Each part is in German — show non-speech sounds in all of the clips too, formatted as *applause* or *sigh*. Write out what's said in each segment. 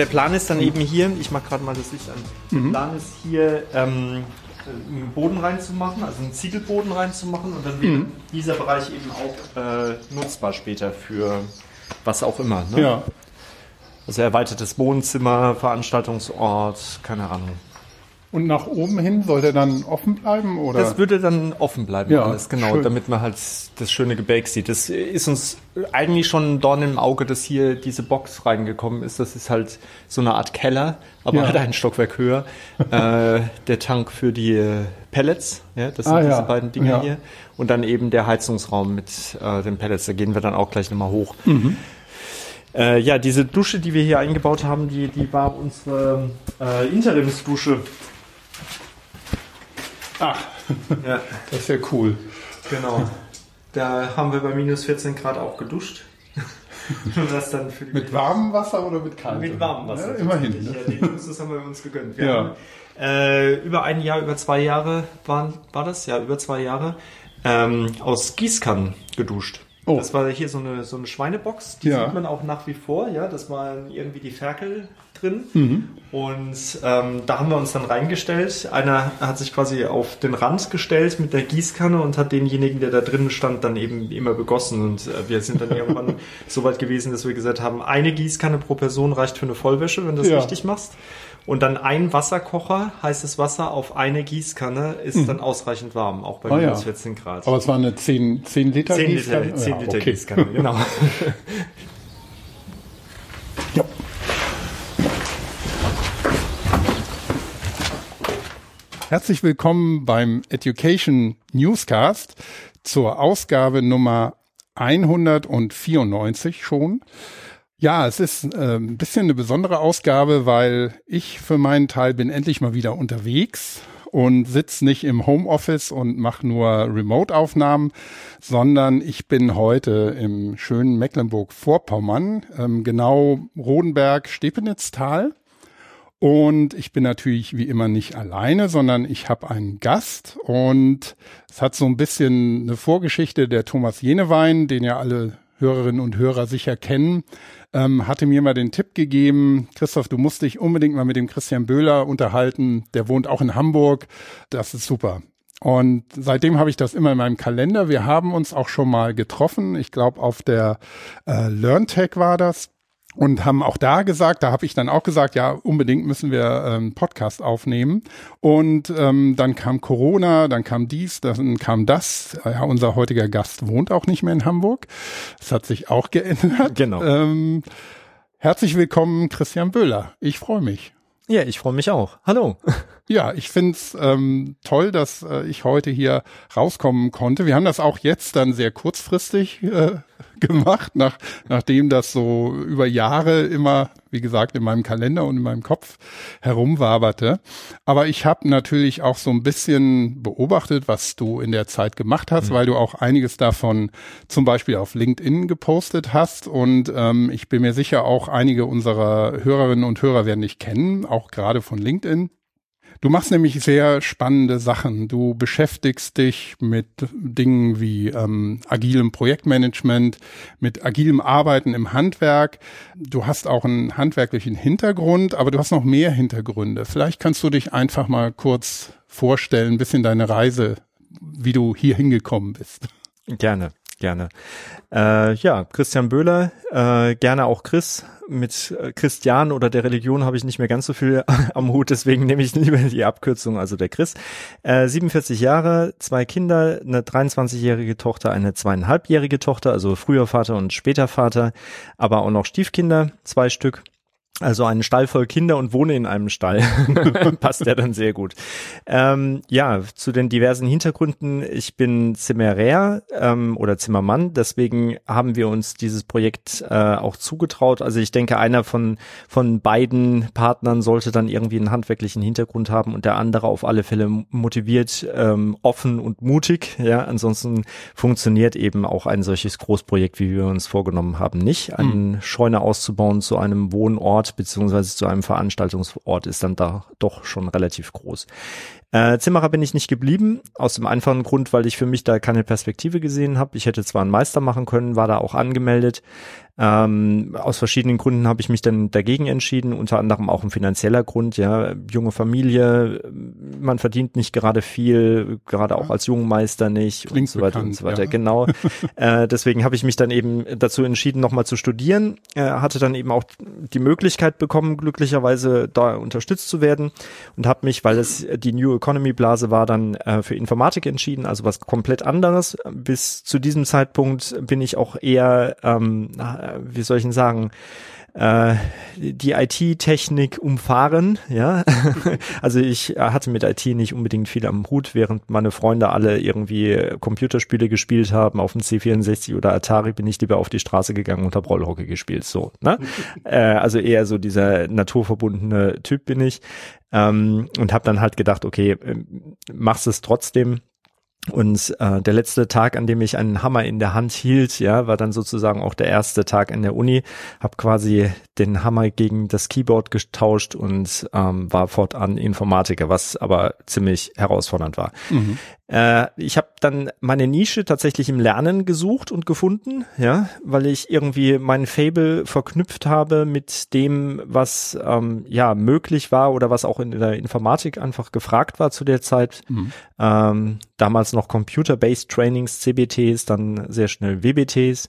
Der Plan ist dann eben hier, ich mache gerade mal das Licht an, der Plan ist hier ähm, einen Boden reinzumachen, also einen Ziegelboden reinzumachen und dann wird dieser Bereich eben auch äh, nutzbar später für was auch immer. Ne? Ja. Also erweitertes Wohnzimmer, Veranstaltungsort, keine Ahnung. Und nach oben hin soll der dann offen bleiben? Oder? Das würde dann offen bleiben Ja, alles, genau, schön. damit man halt das schöne Gebälk sieht. Das ist uns eigentlich schon ein Dorn im Auge, dass hier diese Box reingekommen ist. Das ist halt so eine Art Keller, aber Ja. halt *laughs* ein Stockwerk höher. *laughs* äh, der Tank für die äh, Pellets, ja, das sind Ah, ja. diese beiden Dinge Ja. hier. Und dann eben der Heizungsraum mit äh, den Pellets. Da gehen wir dann auch gleich nochmal hoch. Mhm. Äh, ja, diese Dusche, die wir hier eingebaut haben, die, die war unsere äh, Interimsdusche. Ach, Ja. das ist ja cool. Genau. Da haben wir bei minus 14 Grad auch geduscht. *laughs* Mit warmem Wasser oder mit kaltem? mit warmem Wasser. Ja, immerhin. Ne? Ja, den Luxus haben wir uns gegönnt. Wir Ja. haben, äh, über ein Jahr, über zwei Jahre waren, war das? Ja, über zwei Jahre ähm, aus Gießkannen geduscht. Oh. Das war hier so eine, so eine Schweinebox, die Ja. sieht man auch nach wie vor, ja, das waren irgendwie die Ferkel drin. Mhm. Und ähm, da haben wir uns dann reingestellt. Einer hat sich quasi auf den Rand gestellt mit der Gießkanne und hat denjenigen, der da drin stand, dann eben immer begossen. Und äh, wir sind dann *laughs* irgendwann so weit gewesen, dass wir gesagt haben, eine Gießkanne pro Person reicht für eine Vollwäsche, wenn du das Ja. richtig machst. Und dann ein Wasserkocher, heißes Wasser auf eine Gießkanne, ist dann ausreichend warm, auch bei Ah, minus ja. 14 Grad. Aber es war eine 10, 10 Liter 10 Liter, Gießkanne? 10 Ja, Liter okay. Gießkanne, genau. *laughs* Herzlich willkommen beim Education Newscast zur Ausgabe Nummer 194 schon. Ja, es ist äh, ein bisschen eine besondere Ausgabe, weil ich für meinen Teil bin endlich mal wieder unterwegs und sitze nicht im Homeoffice und mache nur Remote-Aufnahmen, sondern ich bin heute im schönen Mecklenburg-Vorpommern, ähm, genau Rodenberg-Stepenitztal. Und ich bin natürlich wie immer nicht alleine, sondern ich habe einen Gast und es hat so ein bisschen eine Vorgeschichte. Der Thomas Jenewein, den ja alle Hörerinnen und Hörer sicher kennen, ähm, hatte mir mal den Tipp gegeben, Christoph, du musst dich unbedingt mal mit dem Christian Böhler unterhalten. Der wohnt auch in Hamburg. Das ist super. Und seitdem habe ich das immer in meinem Kalender. Wir haben uns auch schon mal getroffen. Ich glaube, auf der äh, LearnTech war das und haben auch da gesagt, da habe ich dann auch gesagt, ja, unbedingt müssen wir ähm, Podcast aufnehmen. Und ähm, dann kam Corona, dann kam dies, dann kam das. Ja, unser heutiger Gast wohnt auch nicht mehr in Hamburg. Das hat sich auch geändert. Genau. Ähm, herzlich willkommen, Christian Böhler. Ich freue mich. Ja, ich freue mich auch. Hallo. *laughs* Ja, ich find's ähm, toll, dass äh, ich heute hier rauskommen konnte. Wir haben das auch jetzt dann sehr kurzfristig äh, *laughs* gemacht, nach, nachdem das so über Jahre immer, wie gesagt, in meinem Kalender und in meinem Kopf herumwaberte. Aber ich habe natürlich auch so ein bisschen beobachtet, was du in der Zeit gemacht hast, weil du auch einiges davon zum Beispiel auf LinkedIn gepostet hast. Und ähm, ich bin mir sicher, auch einige unserer Hörerinnen und Hörer werden dich kennen, auch gerade von LinkedIn. Du machst nämlich sehr spannende Sachen. Du beschäftigst dich mit Dingen wie ähm, agilem Projektmanagement, mit agilem Arbeiten im Handwerk. Du hast auch einen handwerklichen Hintergrund, aber du hast noch mehr Hintergründe. Vielleicht kannst du dich einfach mal kurz vorstellen, ein bisschen deine Reise, wie du hier hingekommen bist. Gerne, gerne. Äh, ja, Christian Böhler, äh, gerne auch Chris. Mit äh, Christian oder der Religion habe ich nicht mehr ganz so viel *laughs* am Hut, deswegen nehme ich lieber die Abkürzung, also der Chris. Äh, 47 Jahre, zwei Kinder, eine 23-jährige Tochter, eine zweieinhalbjährige Tochter, also früher Vater und später Vater, aber auch noch Stiefkinder, zwei Stück. Also einen Stall voll Kinder und wohne in einem Stall. *laughs* Passt ja dann sehr gut. Ähm, ja, zu den diversen Hintergründen. Ich bin Zimmerer ähm, oder Zimmermann, deswegen haben wir uns dieses Projekt äh, auch zugetraut. Also ich denke, einer von, von beiden Partnern sollte dann irgendwie einen handwerklichen Hintergrund haben und der andere auf alle Fälle motiviert, ähm, offen und mutig. Ja, ansonsten funktioniert eben auch ein solches Großprojekt, wie wir uns vorgenommen haben, nicht. Eine Scheune auszubauen zu einem Wohnort beziehungsweise zu einem Veranstaltungsort ist dann da doch schon relativ groß. Äh, Zimmerer bin ich nicht geblieben, aus dem einfachen Grund, weil ich für mich da keine Perspektive gesehen habe. Ich hätte zwar einen Meister machen können, war da auch angemeldet, ähm, aus verschiedenen Gründen habe ich mich dann dagegen entschieden, unter anderem auch ein finanzieller Grund, ja, junge Familie, man verdient nicht gerade viel, gerade auch als Jungmeister nicht Klingt und so weiter bekannt, und so weiter. ja. Genau. *laughs* äh, deswegen habe ich mich dann eben dazu entschieden, nochmal zu studieren, äh, hatte dann eben auch die Möglichkeit bekommen, glücklicherweise da unterstützt zu werden und habe mich, weil es die New Economy Blase war, dann äh, für Informatik entschieden, also was komplett anderes. Bis zu diesem Zeitpunkt bin ich auch eher ähm, wie soll ich denn sagen, äh, die IT-Technik umfahren, ja. *laughs* also ich hatte mit IT nicht unbedingt viel am Hut, während meine Freunde alle irgendwie Computerspiele gespielt haben auf dem C64 oder Atari, bin ich lieber auf die Straße gegangen und habe Rollhockey gespielt, so, ne? *laughs* äh, also eher so dieser naturverbundene Typ bin ich ähm, und habe dann halt gedacht, okay, ähm, machst es trotzdem und äh, der letzte Tag, an dem ich einen Hammer in der Hand hielt, ja, war dann sozusagen auch der erste Tag in der Uni. Hab quasi den Hammer gegen das Keyboard getauscht und ähm, war fortan Informatiker, was aber ziemlich herausfordernd war. Mhm. Äh, ich habe dann meine Nische tatsächlich im Lernen gesucht und gefunden, ja, weil ich irgendwie mein Fable verknüpft habe mit dem, was ähm, ja möglich war oder was auch in der Informatik einfach gefragt war zu der Zeit. Mhm. Ähm, damals noch Computer-Based Trainings, CBTs, dann sehr schnell WBTs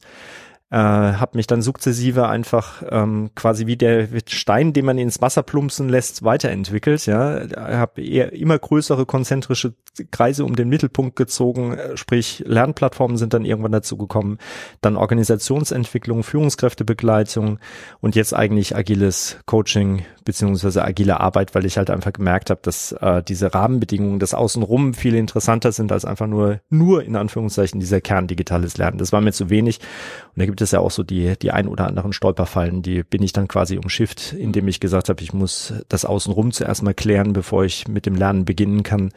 äh, habe mich dann sukzessive einfach ähm, quasi wie der Stein, den man ins Wasser plumpsen lässt, weiterentwickelt. Ja, habe immer größere konzentrische Kreise um den Mittelpunkt gezogen, äh, sprich Lernplattformen sind dann irgendwann dazu gekommen, dann Organisationsentwicklung, Führungskräftebegleitung und jetzt eigentlich agiles Coaching beziehungsweise agile Arbeit, weil ich halt einfach gemerkt habe, dass äh, diese Rahmenbedingungen, das Außenrum viel interessanter sind als einfach nur nur in Anführungszeichen dieser Kern digitales Lernen. Das war mir zu wenig und da gibt es ja auch so die die ein oder anderen Stolperfallen, die bin ich dann quasi umschifft, indem ich gesagt habe, ich muss das Außenrum zuerst mal klären, bevor ich mit dem Lernen beginnen kann.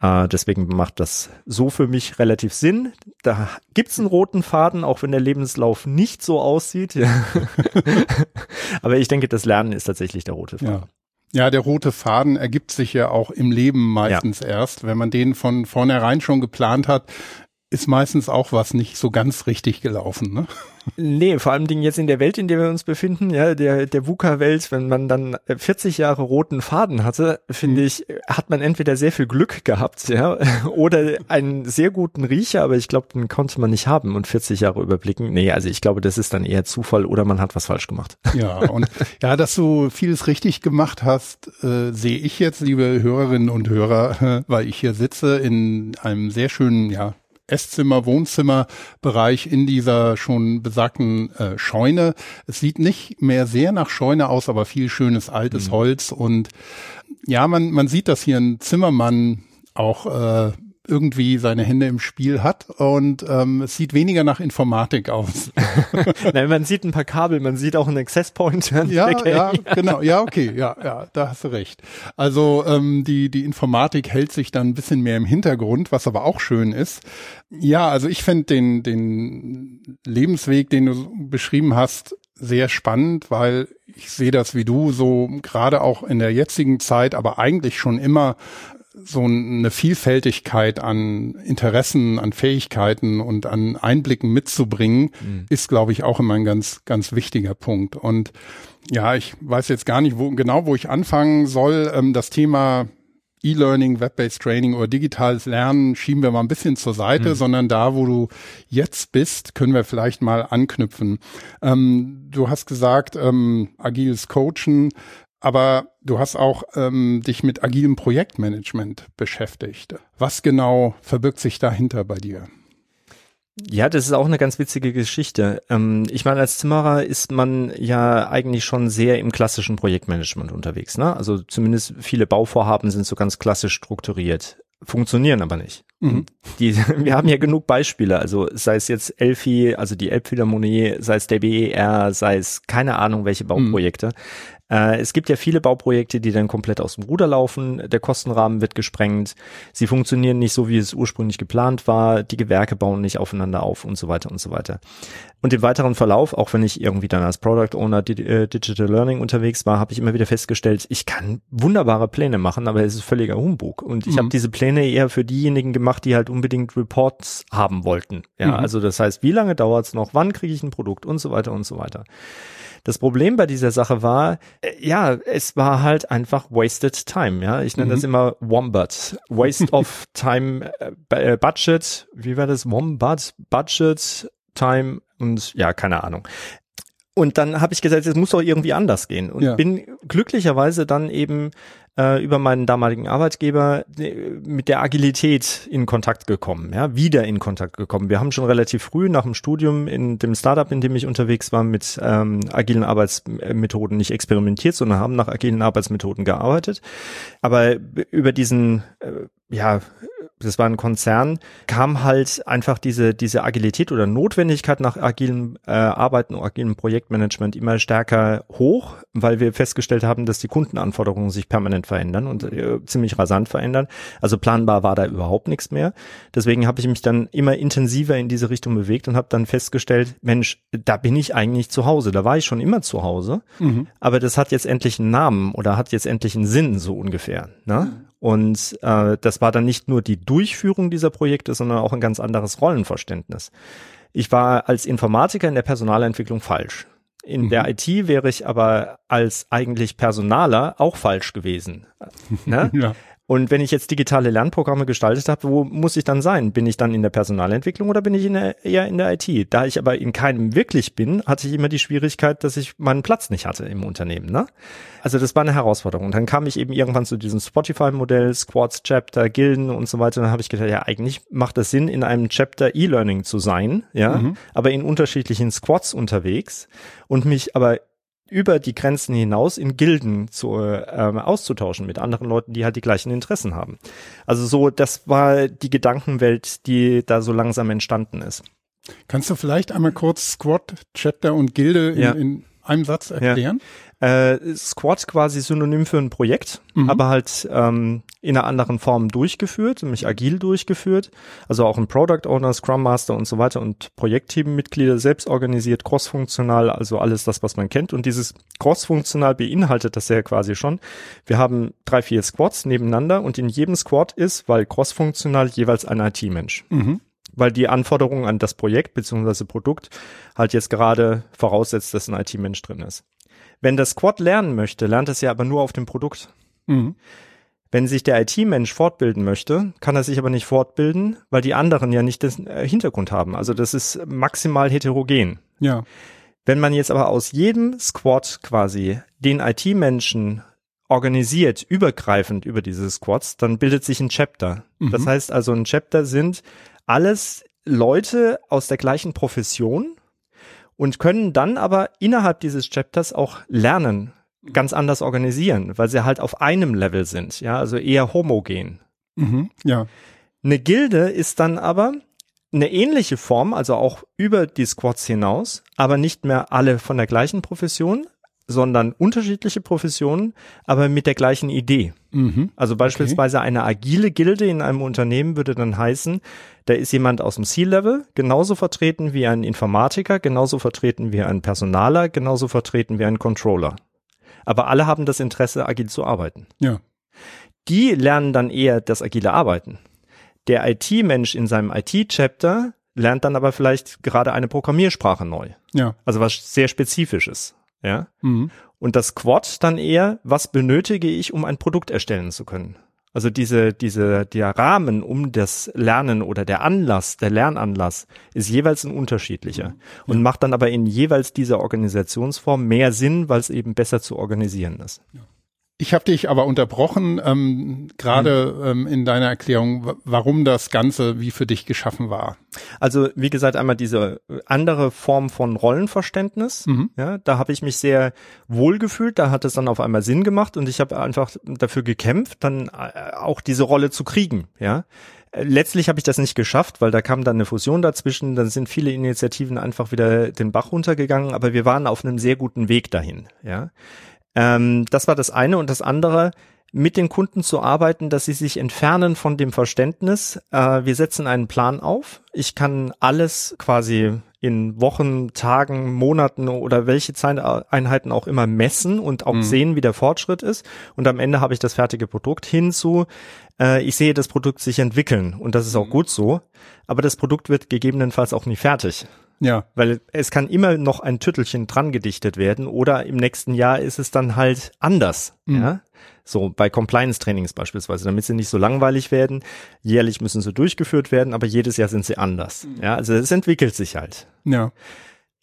Äh, deswegen macht das so für mich relativ Sinn. Da gibt's einen roten Faden, auch wenn der Lebenslauf nicht so aussieht. Ja. *laughs* Aber ich denke, das Lernen ist tatsächlich der rote Faden. Ja. Ja, der rote Faden ergibt sich ja auch im Leben meistens ja. erst. Wenn man den von vornherein schon geplant hat, ist meistens auch was nicht so ganz richtig gelaufen, ne? Nee, vor allem Dingen jetzt in der Welt, in der wir uns befinden, ja, der, der VUCA-Welt, wenn man dann 40 Jahre roten Faden hatte, finde mhm. ich, hat man entweder sehr viel Glück gehabt, ja, *laughs* oder einen sehr guten Riecher, aber ich glaube, den konnte man nicht haben und 40 Jahre überblicken. Nee, also ich glaube, das ist dann eher Zufall oder man hat was falsch gemacht. *laughs* Ja, und ja, dass du vieles richtig gemacht hast, äh, sehe ich jetzt, liebe Hörerinnen und Hörer, *laughs* weil ich hier sitze in einem sehr schönen, ja, Esszimmer, Wohnzimmerbereich in dieser schon besagten äh, Scheune. Es sieht nicht mehr sehr nach Scheune aus, aber viel schönes altes mhm. Holz und ja, man, man sieht, dass hier ein Zimmermann auch äh, irgendwie seine Hände im Spiel hat und ähm, es sieht weniger nach Informatik aus. *laughs* Nein, man sieht ein paar Kabel, man sieht auch einen Access Point. Ja, *laughs* ja, genau, ja, okay, ja, ja, da hast du recht. Also ähm, die die Informatik hält sich dann ein bisschen mehr im Hintergrund, was aber auch schön ist. Ja, also ich finde den den Lebensweg, den du beschrieben hast, sehr spannend, weil ich sehe das wie du so gerade auch in der jetzigen Zeit, aber eigentlich schon immer so eine Vielfältigkeit an Interessen, an Fähigkeiten und an Einblicken mitzubringen, mhm. ist, glaube ich, auch immer ein ganz, ganz wichtiger Punkt. Und ja, ich weiß jetzt gar nicht, wo, genau, wo ich anfangen soll. Ähm, das Thema E-Learning, Web-based Training oder digitales Lernen schieben wir mal ein bisschen zur Seite, mhm. sondern da, wo du jetzt bist, können wir vielleicht mal anknüpfen. Ähm, du hast gesagt, ähm, agiles Coachen aber du hast auch ähm, dich mit agilem Projektmanagement beschäftigt. Was genau verbirgt sich dahinter bei dir? Ja, das ist auch eine ganz witzige Geschichte. Ähm, ich meine, als Zimmerer ist man ja eigentlich schon sehr im klassischen Projektmanagement unterwegs. Ne? Also zumindest viele Bauvorhaben sind so ganz klassisch strukturiert, funktionieren aber nicht. Mhm. Die, *laughs* wir haben ja genug Beispiele, also sei es jetzt Elfi, also die Elbphilharmonie, sei es der BER, sei es keine Ahnung welche Bauprojekte. Mhm Äh, es gibt ja viele Bauprojekte, die dann komplett aus dem Ruder laufen. Der Kostenrahmen wird gesprengt. Sie funktionieren nicht so, wie es ursprünglich geplant war. Die Gewerke bauen nicht aufeinander auf und so weiter und so weiter. Und im weiteren Verlauf, auch wenn ich irgendwie dann als Product Owner äh, Digital Learning unterwegs war, habe ich immer wieder festgestellt, ich kann wunderbare Pläne machen, aber es ist völliger Humbug. Und ich mhm. habe diese Pläne eher für diejenigen gemacht, die halt unbedingt Reports haben wollten. Ja, mhm. also das heißt, wie lange dauert's noch, wann kriege ich ein Produkt und so weiter und so weiter. Das Problem bei dieser Sache war, äh, ja, es war halt einfach wasted time, ja. Ich nenne mhm. das immer Wombat. Waste of *laughs* time, äh, äh, Budget, wie war das? Wombat, Budget, Time und ja, keine Ahnung. Und dann habe ich gesagt, es muss doch irgendwie anders gehen. Und ja. bin glücklicherweise dann eben äh, über meinen damaligen Arbeitgeber äh, mit der Agilität in Kontakt gekommen, ja, wieder in Kontakt gekommen. Wir haben schon relativ früh nach dem Studium in dem Startup, in dem ich unterwegs war, mit ähm, agilen Arbeitsmethoden nicht experimentiert, sondern haben nach agilen Arbeitsmethoden gearbeitet. Aber über diesen äh, ja, das war ein Konzern, kam halt einfach diese, diese Agilität oder Notwendigkeit nach agilem äh, Arbeiten, agilem Projektmanagement immer stärker hoch, weil wir festgestellt haben, dass die Kundenanforderungen sich permanent verändern und äh, ziemlich rasant verändern. Also planbar war da überhaupt nichts mehr. Deswegen habe ich mich dann immer intensiver in diese Richtung bewegt und habe dann festgestellt, Mensch, da bin ich eigentlich zu Hause. Da war ich schon immer zu Hause, mhm. aber das hat jetzt endlich einen Namen oder hat jetzt endlich einen Sinn, so ungefähr. Ne? Und äh, das war dann nicht nur die Durchführung dieser Projekte, sondern auch ein ganz anderes Rollenverständnis. Ich war als Informatiker in der Personalentwicklung falsch. In mhm. der IT wäre ich aber als eigentlich Personaler auch falsch gewesen. Ne? *laughs* ja. Und wenn ich jetzt digitale Lernprogramme gestaltet habe, wo muss ich dann sein? Bin ich dann in der Personalentwicklung oder bin ich in der, eher in der IT? Da ich aber in keinem wirklich bin, hatte ich immer die Schwierigkeit, dass ich meinen Platz nicht hatte im Unternehmen. Ne? Also das war eine Herausforderung. Und dann kam ich eben irgendwann zu diesem Spotify-Modell, Squads, Chapter, Gilden und so weiter. Und dann habe ich gedacht, ja, eigentlich macht es Sinn, in einem Chapter E-Learning zu sein, ja, mhm. aber in unterschiedlichen Squads unterwegs und mich aber über die Grenzen hinaus in Gilden zu, ähm, auszutauschen mit anderen Leuten, die halt die gleichen Interessen haben. Also so, das war die Gedankenwelt, die da so langsam entstanden ist. Kannst du vielleicht einmal kurz Squad, Chapter und Gilde in, ja. in einem Satz erklären? Ja. Äh, Squad quasi Synonym für ein Projekt, mhm. aber halt ähm, in einer anderen Form durchgeführt, nämlich agil durchgeführt. Also auch ein Product Owner, Scrum Master und so weiter und Projektteammitglieder selbst organisiert, crossfunktional, also alles das, was man kennt. Und dieses crossfunktional beinhaltet das ja quasi schon. Wir haben drei, vier Squads nebeneinander und in jedem Squad ist, weil crossfunktional jeweils ein IT-Mensch. Mhm weil die Anforderungen an das Projekt beziehungsweise Produkt halt jetzt gerade voraussetzt, dass ein IT-Mensch drin ist. Wenn das Squad lernen möchte, lernt es ja aber nur auf dem Produkt. Mhm. Wenn sich der IT-Mensch fortbilden möchte, kann er sich aber nicht fortbilden, weil die anderen ja nicht den äh, Hintergrund haben. Also das ist maximal heterogen. Ja. Wenn man jetzt aber aus jedem Squad quasi den IT-Menschen organisiert, übergreifend über diese Squads, dann bildet sich ein Chapter. Mhm. Das heißt also, ein Chapter sind alles Leute aus der gleichen Profession, und können dann aber innerhalb dieses Chapters auch lernen, ganz anders organisieren, weil sie halt auf einem Level sind, ja, also eher homogen. Mhm, ja. Eine Gilde ist dann aber eine ähnliche Form, also auch über die Squads hinaus, aber nicht mehr alle von der gleichen Profession, sondern unterschiedliche Professionen, aber mit der gleichen Idee. Mhm. Also beispielsweise okay. eine agile Gilde in einem Unternehmen würde dann heißen, da ist jemand aus dem C-Level genauso vertreten wie ein Informatiker, genauso vertreten wie ein Personaler, genauso vertreten wie ein Controller. Aber alle haben das Interesse, agil zu arbeiten. Ja. Die lernen dann eher das agile Arbeiten. Der IT-Mensch in seinem IT-Chapter lernt dann aber vielleicht gerade eine Programmiersprache neu. Ja. Also was sehr spezifisches. Ja. Mhm. Und das Quad dann eher, was benötige ich, um ein Produkt erstellen zu können? Also diese, diese, der Rahmen um das Lernen oder der Anlass, der Lernanlass ist jeweils ein unterschiedlicher mhm. und macht dann aber in jeweils dieser Organisationsform mehr Sinn, weil es eben besser zu organisieren ist. Ja. Ich habe dich aber unterbrochen, ähm, gerade mhm. ähm, in deiner Erklärung, warum das Ganze wie für dich geschaffen war. Also wie gesagt, einmal diese andere Form von Rollenverständnis. Mhm. Ja, da habe ich mich sehr wohl gefühlt. Da hat es dann auf einmal Sinn gemacht und ich habe einfach dafür gekämpft, dann äh, auch diese Rolle zu kriegen. Ja, letztlich habe ich das nicht geschafft, weil da kam dann eine Fusion dazwischen. Dann sind viele Initiativen einfach wieder den Bach runtergegangen. Aber wir waren auf einem sehr guten Weg dahin. Ja Ähm, das war das eine und das andere, mit den Kunden zu arbeiten, dass sie sich entfernen von dem Verständnis. Äh, wir setzen einen Plan auf. Ich kann alles quasi in Wochen, Tagen, Monaten oder welche Zeiteinheiten auch immer messen und auch mhm. sehen, wie der Fortschritt ist. Und am Ende habe ich das fertige Produkt hinzu. Äh, ich sehe das Produkt sich entwickeln und das ist auch mhm. gut so. Aber das Produkt wird gegebenenfalls auch nie fertig. Ja. Weil es kann immer noch ein Tüttelchen dran gedichtet werden oder im nächsten Jahr ist es dann halt anders. Mhm. Ja. So bei Compliance-Trainings beispielsweise, damit sie nicht so langweilig werden. Jährlich müssen sie durchgeführt werden, aber jedes Jahr sind sie anders. Mhm. Ja, also es entwickelt sich halt. Ja.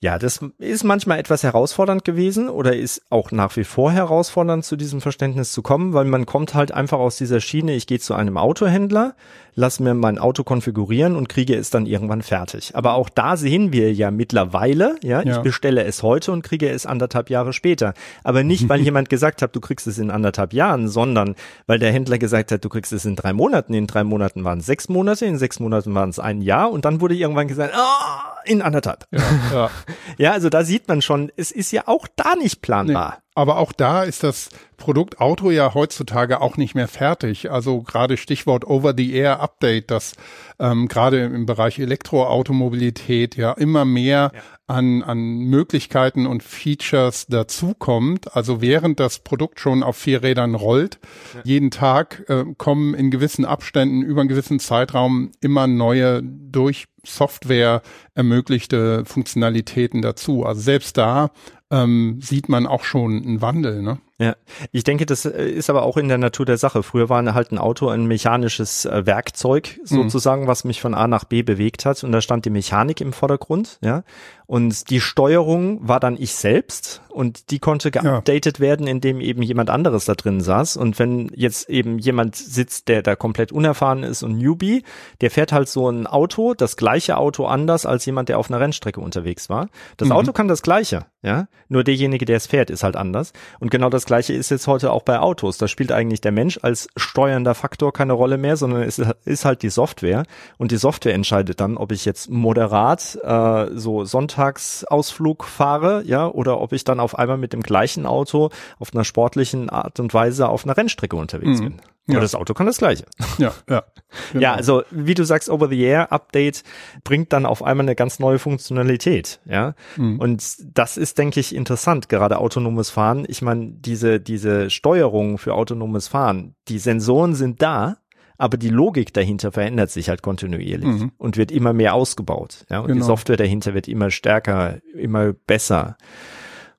Ja, das ist manchmal etwas herausfordernd gewesen oder ist auch nach wie vor herausfordernd, zu diesem Verständnis zu kommen, weil man kommt halt einfach aus dieser Schiene, ich gehe zu einem Autohändler, lass mir mein Auto konfigurieren und kriege es dann irgendwann fertig. Aber auch da sehen wir ja mittlerweile, ja, ja. ich bestelle es heute und kriege es anderthalb Jahre später. Aber nicht, weil *laughs* jemand gesagt hat, du kriegst es in anderthalb Jahren, sondern weil der Händler gesagt hat, du kriegst es in drei Monaten. In drei Monaten waren es sechs Monate, in sechs Monaten waren es ein Jahr und dann wurde irgendwann gesagt, oh, in anderthalb. Ja, ja. *laughs* ja, also da sieht man schon, es ist ja auch da nicht planbar. Nee. Aber auch da ist das Produkt Auto ja heutzutage auch nicht mehr fertig. Also gerade Stichwort Over-the-Air-Update, das ähm, gerade im Bereich Elektroautomobilität ja immer mehr ja. an, an Möglichkeiten und Features dazukommt. Also während das Produkt schon auf vier Rädern rollt, ja. jeden Tag äh, kommen in gewissen Abständen über einen gewissen Zeitraum immer neue durch Software ermöglichte Funktionalitäten dazu. Also selbst da ähm, sieht man auch schon einen Wandel. Ne? Ja, ich denke, das äh, ist aber auch in der Natur der Sache. Früher war halt ein Auto ein mechanisches äh, Werkzeug mhm. sozusagen, mhm. was mich von A nach B bewegt hat und da stand die Mechanik im Vordergrund, ja. Und die Steuerung war dann ich selbst und die konnte geupdatet ja. werden, indem eben jemand anderes da drin saß. Und wenn jetzt eben jemand sitzt, der da komplett unerfahren ist und Newbie, der fährt halt so ein Auto, das gleiche Auto anders als jemand, der auf einer Rennstrecke unterwegs war. Das mhm. Auto kann das gleiche, ja. Nur derjenige, der es fährt, ist halt anders. Und genau das gleiche ist jetzt heute auch bei Autos. Da spielt eigentlich der Mensch als steuernder Faktor keine Rolle mehr, sondern es ist halt die Software. Und die Software entscheidet dann, ob ich jetzt moderat äh, so Sonntagsausflug fahre, ja, oder ob ich dann auf einmal mit dem gleichen Auto auf einer sportlichen Art und Weise auf einer Rennstrecke unterwegs mhm. bin. Ja. Und das Auto kann das gleiche. Ja, ja. *laughs* Genau. Ja, also wie du sagst, Over-the-Air-Update bringt dann auf einmal eine ganz neue Funktionalität. Ja. Mhm. Und das ist, denke ich, interessant, gerade autonomes Fahren. Ich meine, diese, diese Steuerung für autonomes Fahren, die Sensoren sind da, aber die Logik dahinter verändert sich halt kontinuierlich mhm. und wird immer mehr ausgebaut. Ja, und genau. die Software dahinter wird immer stärker, immer besser.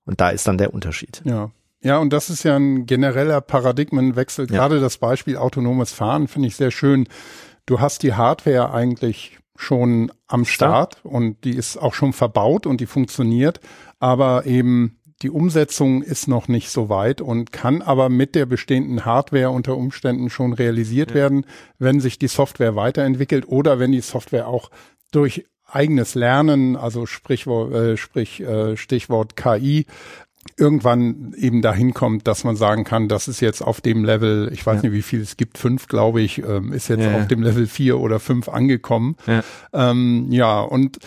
Und da ist dann der Unterschied. Ja. Ja, und das ist ja ein genereller Paradigmenwechsel. Ja. Gerade das Beispiel autonomes Fahren finde ich sehr schön. Du hast die Hardware eigentlich schon am Start ja. und die ist auch schon verbaut und die funktioniert, aber eben die Umsetzung ist noch nicht so weit und kann aber mit der bestehenden Hardware unter Umständen schon realisiert ja. werden, wenn sich die Software weiterentwickelt oder wenn die Software auch durch eigenes Lernen, also Sprichwort, äh, sprich äh, Stichwort KI, irgendwann eben dahin kommt, dass man sagen kann, das ist jetzt auf dem Level, ich weiß ja. nicht, wie viel es gibt, fünf, glaube ich, ähm, ist jetzt ja, auf dem Level vier oder fünf angekommen. Ja. Ähm, ja, und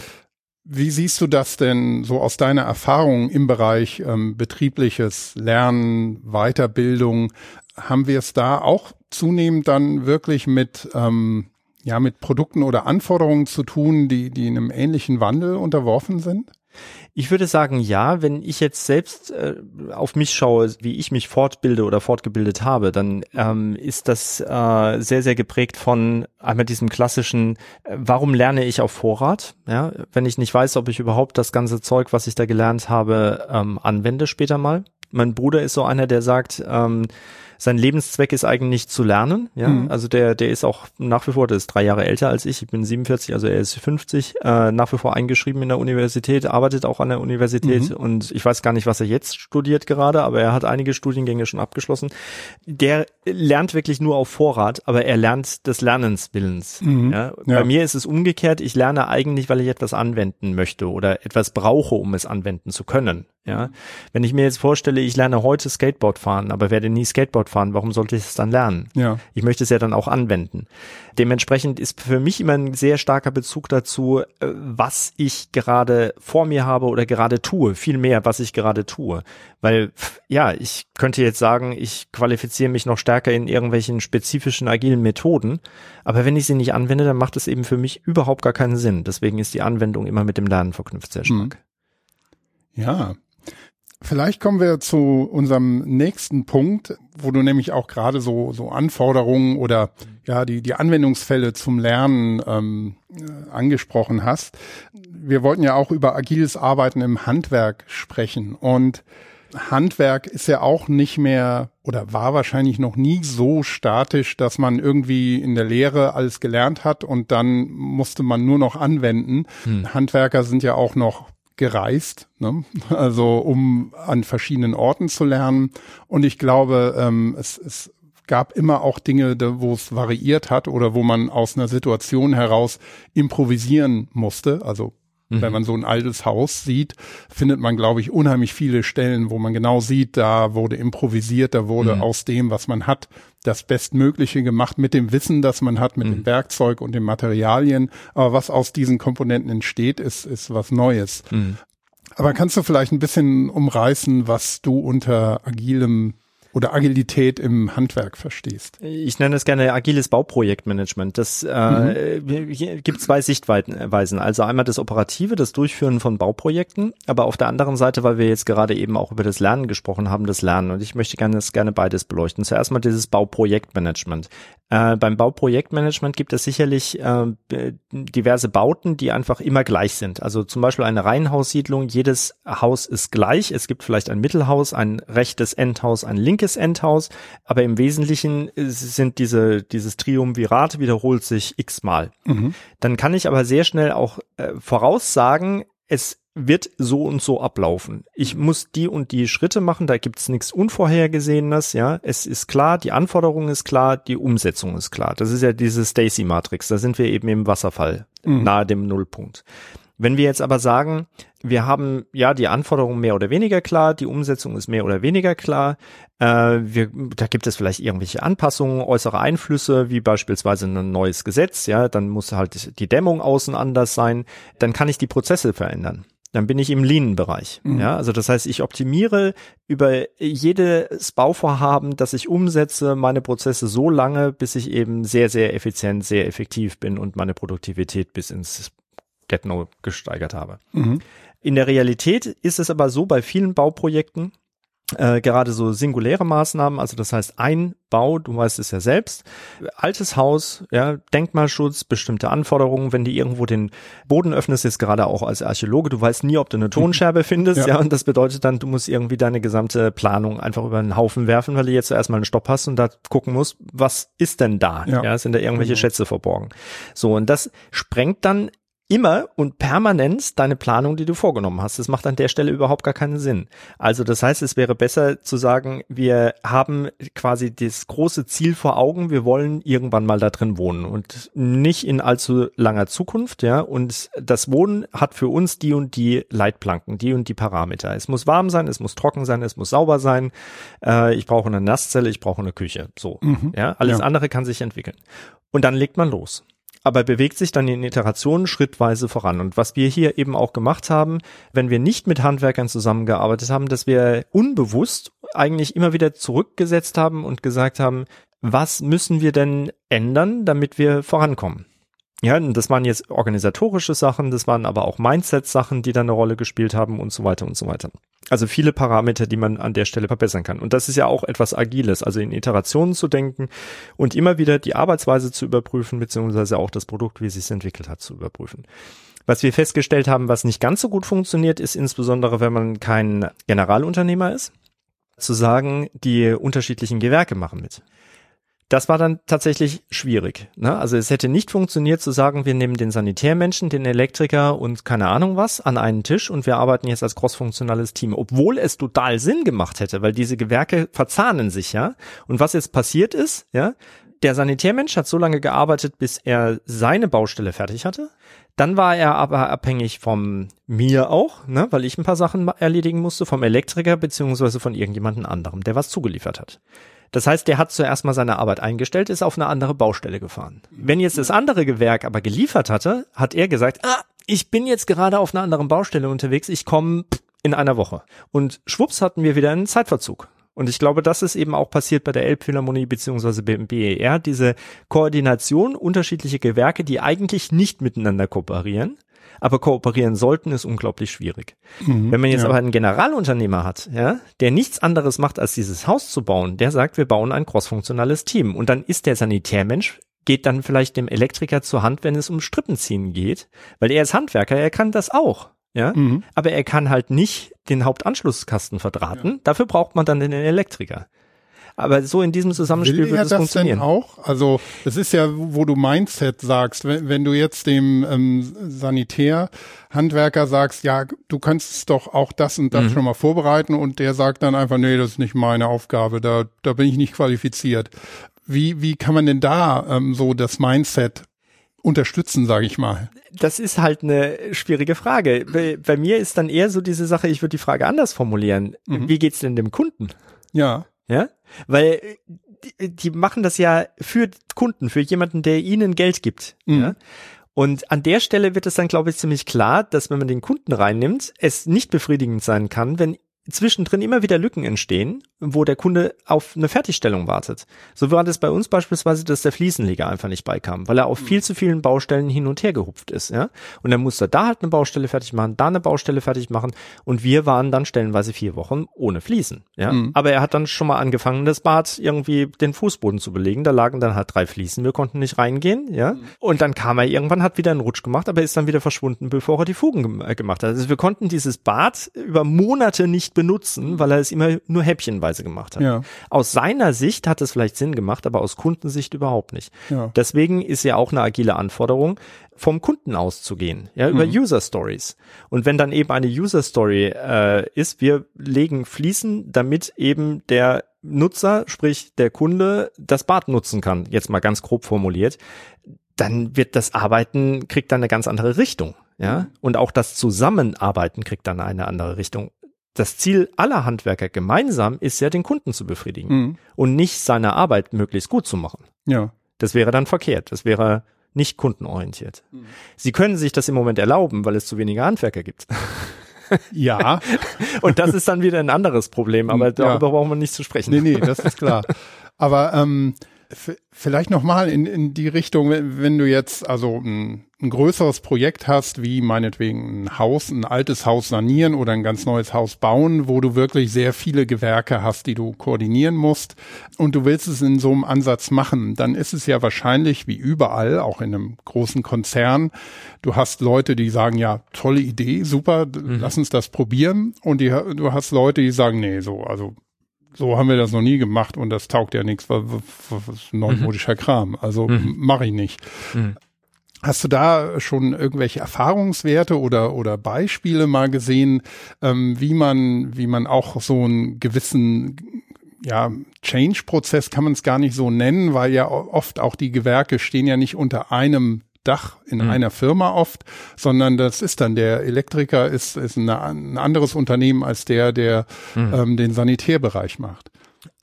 wie siehst du das denn so aus deiner Erfahrung im Bereich ähm, betriebliches Lernen, Weiterbildung? Haben wir es da auch zunehmend dann wirklich mit ähm, ja mit Produkten oder Anforderungen zu tun, die die einem ähnlichen Wandel unterworfen sind? Ich würde sagen, ja, wenn ich jetzt selbst äh, auf mich schaue, wie ich mich fortbilde oder fortgebildet habe, dann ähm, ist das äh, sehr, sehr geprägt von einmal diesem klassischen, äh, warum lerne ich auf Vorrat? Ja, wenn ich nicht weiß, ob ich überhaupt das ganze Zeug, was ich da gelernt habe, ähm, anwende später mal. Mein Bruder ist so einer, der sagt, ähm, sein Lebenszweck ist eigentlich zu lernen. Ja, mhm. also der, der ist auch nach wie vor, der ist drei Jahre älter als ich. Ich bin 47, also er ist 50, äh, nach wie vor eingeschrieben in der Universität, arbeitet auch an der Universität mhm. und ich weiß gar nicht, was er jetzt studiert gerade, aber er hat einige Studiengänge schon abgeschlossen. Der lernt wirklich nur auf Vorrat, aber er lernt des Lernens Willens. Mhm. Ja? ja. Bei mir ist es umgekehrt. Ich lerne eigentlich, weil ich etwas anwenden möchte oder etwas brauche, um es anwenden zu können. Ja, wenn ich mir jetzt vorstelle, ich lerne heute Skateboard fahren, aber werde nie Skateboard Motorrad fahren, warum sollte ich es dann lernen? Ja. Ich möchte es ja dann auch anwenden. Dementsprechend ist für mich immer ein sehr starker Bezug dazu, äh, was ich gerade vor mir habe oder gerade tue, viel mehr, was ich gerade tue. Weil, ja, ich könnte jetzt sagen, ich qualifiziere mich noch stärker in irgendwelchen spezifischen agilen Methoden, aber wenn ich sie nicht anwende, dann macht es eben für mich überhaupt gar keinen Sinn. Deswegen ist die Anwendung immer mit dem Lernen verknüpft sehr stark. Hm. Ja, Vielleicht kommen wir zu unserem nächsten Punkt, wo du nämlich auch gerade so, so Anforderungen oder ja die, die Anwendungsfälle zum Lernen ähm, äh, angesprochen hast. Wir wollten ja auch über agiles Arbeiten im Handwerk sprechen und Handwerk ist ja auch nicht mehr oder war wahrscheinlich noch nie so statisch, dass man irgendwie in der Lehre alles gelernt hat und dann musste man nur noch anwenden. Hm. Handwerker sind ja auch noch gereist, ne? *laughs* also um an verschiedenen Orten zu lernen. Und ich glaube, ähm, es, es gab immer auch Dinge, wo es variiert hat oder wo man aus einer Situation heraus improvisieren musste. Also Mhm. Wenn man so ein altes Haus sieht, findet man, glaube ich, unheimlich viele Stellen, wo man genau sieht, da wurde improvisiert, da wurde mhm. aus dem, was man hat, das Bestmögliche gemacht mit dem Wissen, das man hat, mit mhm. dem Werkzeug und den Materialien. Aber was aus diesen Komponenten entsteht, ist, ist was Neues. Mhm. Aber kannst du vielleicht ein bisschen umreißen, was du unter agilem oder Agilität im Handwerk verstehst? Ich nenne es gerne agiles Bauprojektmanagement. Das äh, mhm. gibt zwei Sichtweisen. Also einmal das Operative, das Durchführen von Bauprojekten, aber auf der anderen Seite, weil wir jetzt gerade eben auch über das Lernen gesprochen haben, das Lernen. Und ich möchte gerne, gerne beides beleuchten. Zuerst mal dieses Bauprojektmanagement. Äh, beim Bauprojektmanagement gibt es sicherlich äh, diverse Bauten, die einfach immer gleich sind. Also zum Beispiel eine Reihenhaussiedlung, jedes Haus ist gleich. Es gibt vielleicht ein Mittelhaus, ein rechtes Endhaus, ein linkes Endhaus, aber im Wesentlichen sind diese, dieses Triumvirat wiederholt sich x-mal. Mhm. Dann kann ich aber sehr schnell auch äh, voraussagen, es wird so und so ablaufen. Ich muss die und die Schritte machen, da gibt's nichts Unvorhergesehenes, ja. Es ist klar, die Anforderung ist klar, die Umsetzung ist klar. Das ist ja diese Stacy-Matrix, da sind wir eben im Wasserfall, mhm. nahe dem Nullpunkt. Wenn wir jetzt aber sagen, wir haben ja die Anforderungen mehr oder weniger klar, die Umsetzung ist mehr oder weniger klar, äh, wir, da gibt es vielleicht irgendwelche Anpassungen, äußere Einflüsse, wie beispielsweise ein neues Gesetz, ja, dann muss halt die Dämmung außen anders sein, dann kann ich die Prozesse verändern dann bin ich im Lean-Bereich. Mhm. Ja, also das heißt, ich optimiere über jedes Bauvorhaben, das ich umsetze, meine Prozesse so lange, bis ich eben sehr, sehr effizient, sehr effektiv bin und meine Produktivität bis ins Get-No gesteigert habe. Mhm. In der Realität ist es aber so bei vielen Bauprojekten, äh, gerade so singuläre Maßnahmen, also das heißt ein Bau, du weißt es ja selbst, altes Haus, ja, Denkmalschutz, bestimmte Anforderungen, wenn du irgendwo den Boden öffnest, jetzt gerade auch als Archäologe, du weißt nie, ob du eine Tonscherbe *laughs* findest, ja. ja, und das bedeutet dann, du musst irgendwie deine gesamte Planung einfach über einen Haufen werfen, weil du jetzt zuerst mal einen Stopp hast und da gucken musst, was ist denn da? Ja, ja sind da irgendwelche genau. Schätze verborgen? So, und das sprengt dann immer und permanent deine Planung, die du vorgenommen hast. Das macht an der Stelle überhaupt gar keinen Sinn. Also das heißt, es wäre besser zu sagen, wir haben quasi das große Ziel vor Augen, wir wollen irgendwann mal da drin wohnen und nicht in allzu langer Zukunft, ja. Und das Wohnen hat für uns die und die Leitplanken, die und die Parameter. Es muss warm sein, es muss trocken sein, es muss sauber sein. Äh, ich brauche eine Nasszelle, ich brauche eine Küche. So, mhm. ja. Alles ja. andere kann sich entwickeln. Und dann legt man los aber bewegt sich dann in Iterationen schrittweise voran. Und was wir hier eben auch gemacht haben, wenn wir nicht mit Handwerkern zusammengearbeitet haben, dass wir unbewusst eigentlich immer wieder zurückgesetzt haben und gesagt haben, was müssen wir denn ändern, damit wir vorankommen? Ja, das waren jetzt organisatorische Sachen, das waren aber auch Mindset-Sachen, die da eine Rolle gespielt haben und so weiter und so weiter. Also viele Parameter, die man an der Stelle verbessern kann. Und das ist ja auch etwas Agiles, also in Iterationen zu denken und immer wieder die Arbeitsweise zu überprüfen, beziehungsweise auch das Produkt, wie es sich entwickelt hat, zu überprüfen. Was wir festgestellt haben, was nicht ganz so gut funktioniert, ist insbesondere, wenn man kein Generalunternehmer ist, zu sagen, die unterschiedlichen Gewerke machen mit. Das war dann tatsächlich schwierig. Ne? Also es hätte nicht funktioniert zu sagen, wir nehmen den Sanitärmenschen, den Elektriker und keine Ahnung was an einen Tisch und wir arbeiten jetzt als crossfunktionales Team, obwohl es total Sinn gemacht hätte, weil diese Gewerke verzahnen sich ja. Und was jetzt passiert ist, ja, der Sanitärmensch hat so lange gearbeitet, bis er seine Baustelle fertig hatte. Dann war er aber abhängig vom mir auch, ne, weil ich ein paar Sachen erledigen musste, vom Elektriker beziehungsweise von irgendjemanden anderem, der was zugeliefert hat. Das heißt, der hat zuerst mal seine Arbeit eingestellt, ist auf eine andere Baustelle gefahren. Wenn jetzt das andere Gewerk aber geliefert hatte, hat er gesagt, ah, ich bin jetzt gerade auf einer anderen Baustelle unterwegs, ich komme in einer Woche. Und schwupps hatten wir wieder einen Zeitverzug. Und ich glaube, das ist eben auch passiert bei der Elbphilharmonie beziehungsweise beim BER, diese Koordination unterschiedlicher Gewerke, die eigentlich nicht miteinander kooperieren, aber kooperieren sollten, ist unglaublich schwierig. Mhm, Wenn man jetzt ja. aber einen Generalunternehmer hat, ja, der nichts anderes macht, als dieses Haus zu bauen, der sagt, wir bauen ein crossfunktionales Team. Und dann ist der Sanitärmensch geht dann vielleicht dem Elektriker zur Hand, wenn es um Strippenziehen geht, weil er ist Handwerker, er kann das auch. Ja, mhm. aber er kann halt nicht den Hauptanschlusskasten verdrahten. Ja. Dafür braucht man dann den Elektriker. Aber so in diesem Zusammenspiel Will wird es funktionieren. Denn auch? Also es ist ja, wo du Mindset sagst, wenn, wenn du jetzt dem ähm, Sanitärhandwerker sagst, ja, du kannst doch auch das und das mhm. schon mal vorbereiten und der sagt dann einfach, nee, das ist nicht meine Aufgabe, da, da bin ich nicht qualifiziert. Wie, wie kann man denn da ähm, so das Mindset unterstützen, sage ich mal? Das ist halt eine schwierige Frage. Bei, bei, mir ist dann eher so diese Sache, ich würde die Frage anders formulieren. Mhm. Wie geht's denn dem Kunden? Ja. Ja? Weil die, die machen das ja für Kunden, für jemanden, der ihnen Geld gibt. Mhm. Ja? Und an der Stelle wird es dann, glaube ich, ziemlich klar, dass wenn man den Kunden reinnimmt, es nicht befriedigend sein kann, wenn zwischendrin immer wieder Lücken entstehen, wo der Kunde auf eine Fertigstellung wartet. So war das bei uns beispielsweise, dass der Fliesenleger einfach nicht beikam, weil er auf viel zu vielen Baustellen hin und her gehupft ist, ja. Und dann musste er da halt eine Baustelle fertig machen, da eine Baustelle fertig machen und wir waren dann stellenweise vier Wochen ohne Fliesen, ja. Mhm. Aber er hat dann schon mal angefangen, das Bad irgendwie den Fußboden zu belegen, da lagen dann halt drei Fliesen, wir konnten nicht reingehen, ja. Mhm. Und dann kam er irgendwann, hat wieder einen Rutsch gemacht, aber ist dann wieder verschwunden, bevor er die Fugen äh, gemacht hat. Also wir konnten dieses Bad über Monate nicht benutzen, weil er es immer nur häppchenweise gemacht hat. Ja. Aus seiner Sicht hat es vielleicht Sinn gemacht, aber aus Kundensicht überhaupt nicht. Ja. Deswegen ist ja auch eine agile Anforderung, vom Kunden auszugehen, ja, über mhm. User Stories. Und wenn dann eben eine User Story äh, ist, wir legen Fließen, damit eben der Nutzer, sprich der Kunde, das Bad nutzen kann, jetzt mal ganz grob formuliert, dann wird das Arbeiten, kriegt dann eine ganz andere Richtung. Ja, mhm. und auch das Zusammenarbeiten kriegt dann eine andere Richtung das Ziel aller Handwerker gemeinsam ist ja, den Kunden zu befriedigen mhm. und nicht seine Arbeit möglichst gut zu machen. Ja. Das wäre dann verkehrt. Das wäre nicht kundenorientiert. Mhm. Sie können sich das im Moment erlauben, weil es zu wenige Handwerker gibt. Ja. *laughs* und das ist dann wieder ein anderes Problem, aber darüber ja. brauchen wir nicht zu sprechen. Nee, nee, das ist klar. Aber ähm, Vielleicht nochmal in, in die Richtung, wenn, wenn du jetzt also ein, ein, größeres Projekt hast, wie meinetwegen ein Haus, ein altes Haus sanieren oder ein ganz neues Haus bauen, wo du wirklich sehr viele Gewerke hast, die du koordinieren musst und du willst es in so einem Ansatz machen, dann ist es ja wahrscheinlich wie überall, auch in einem großen Konzern, du hast Leute, die sagen, ja, tolle Idee, super, mhm. lass uns das probieren und die, du hast Leute, die sagen, nee, so, also so haben wir das noch nie gemacht und das taugt ja nichts, was, was neumodischer mhm. Kram. Also mhm. mache ich nicht. Mhm. Hast du da schon irgendwelche Erfahrungswerte oder oder Beispiele mal gesehen, ähm, wie man wie man auch so einen gewissen ja Change-Prozess kann man es gar nicht so nennen, weil ja oft auch die Gewerke stehen ja nicht unter einem Dach in mhm. einer Firma oft, sondern das ist dann der Elektriker ist, ist eine, ein anderes Unternehmen als der, der mhm. ähm, den Sanitärbereich macht.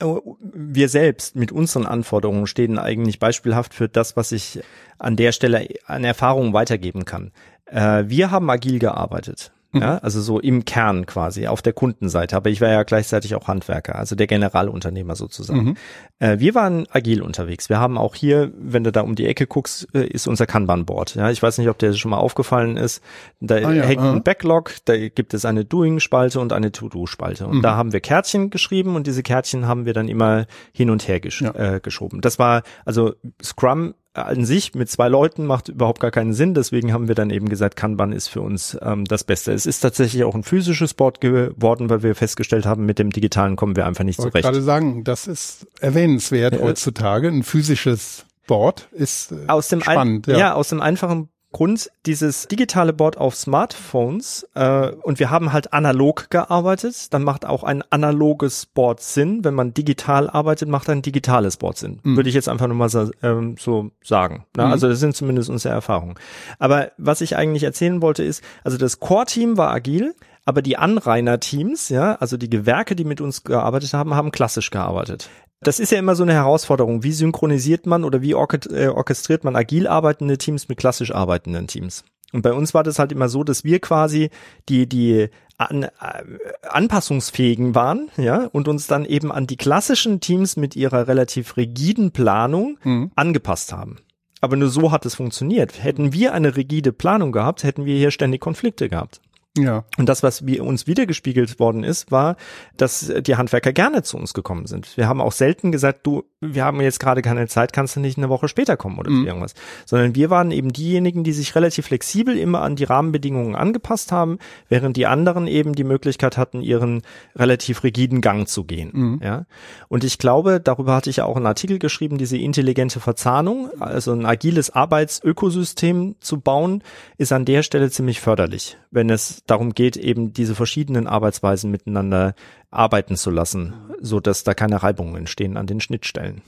Oh, wir selbst mit unseren Anforderungen stehen eigentlich beispielhaft für das, was ich an der Stelle an Erfahrungen weitergeben kann. Äh, wir haben agil gearbeitet. Mhm. Ja, also so im Kern quasi auf der Kundenseite. Aber ich war ja gleichzeitig auch Handwerker, also der Generalunternehmer sozusagen. Mhm. Äh, wir waren agil unterwegs. Wir haben auch hier, wenn du da um die Ecke guckst, äh, ist unser Kanban-Board. Ja, ich weiß nicht, ob der schon mal aufgefallen ist. Da ah, ja, hängt ein Backlog, da gibt es eine Doing-Spalte und eine To-Do-Spalte. Und mhm. da haben wir Kärtchen geschrieben und diese Kärtchen haben wir dann immer hin und her gesch ja. äh, geschoben. Das war, also Scrum an sich mit zwei Leuten macht überhaupt gar keinen Sinn. Deswegen haben wir dann eben gesagt, Kanban ist für uns ähm, das Beste. Es ist tatsächlich auch ein physisches Board geworden, weil wir festgestellt haben, mit dem digitalen kommen wir einfach nicht zurecht. Ich gerade sagen, das ist erwähnenswert ja. heutzutage. Ein physisches Board ist äh, aus dem spannend. Ein, ja. ja, aus dem einfachen Grund dieses digitale Board auf Smartphones äh, und wir haben halt analog gearbeitet, dann macht auch ein analoges Board Sinn. Wenn man digital arbeitet, macht ein digitales Board Sinn. Mhm. Würde ich jetzt einfach nur mal so, ähm, so sagen. Ne? Mhm. Also das sind zumindest unsere Erfahrungen. Aber was ich eigentlich erzählen wollte ist, also das Core-Team war agil, aber die Anrainerteams, ja, also die Gewerke, die mit uns gearbeitet haben, haben klassisch gearbeitet. Das ist ja immer so eine Herausforderung. Wie synchronisiert man oder wie äh, orchestriert man agil arbeitende Teams mit klassisch arbeitenden Teams? Und bei uns war das halt immer so, dass wir quasi die, die an, äh, anpassungsfähigen waren, ja, und uns dann eben an die klassischen Teams mit ihrer relativ rigiden Planung mhm. angepasst haben. Aber nur so hat es funktioniert. Hätten wir eine rigide Planung gehabt, hätten wir hier ständig Konflikte gehabt. Ja. Und das, was wir uns wiedergespiegelt worden ist, war, dass die Handwerker gerne zu uns gekommen sind. Wir haben auch selten gesagt, du, wir haben jetzt gerade keine Zeit, kannst du nicht eine Woche später kommen oder mhm. irgendwas. Sondern wir waren eben diejenigen, die sich relativ flexibel immer an die Rahmenbedingungen angepasst haben, während die anderen eben die Möglichkeit hatten, ihren relativ rigiden Gang zu gehen. Mhm. Ja. Und ich glaube, darüber hatte ich ja auch einen Artikel geschrieben, diese intelligente Verzahnung, also ein agiles Arbeitsökosystem zu bauen, ist an der Stelle ziemlich förderlich, wenn es darum geht, eben diese verschiedenen Arbeitsweisen miteinander arbeiten zu lassen, so dass da keine Reibungen entstehen an den Schnittstellen.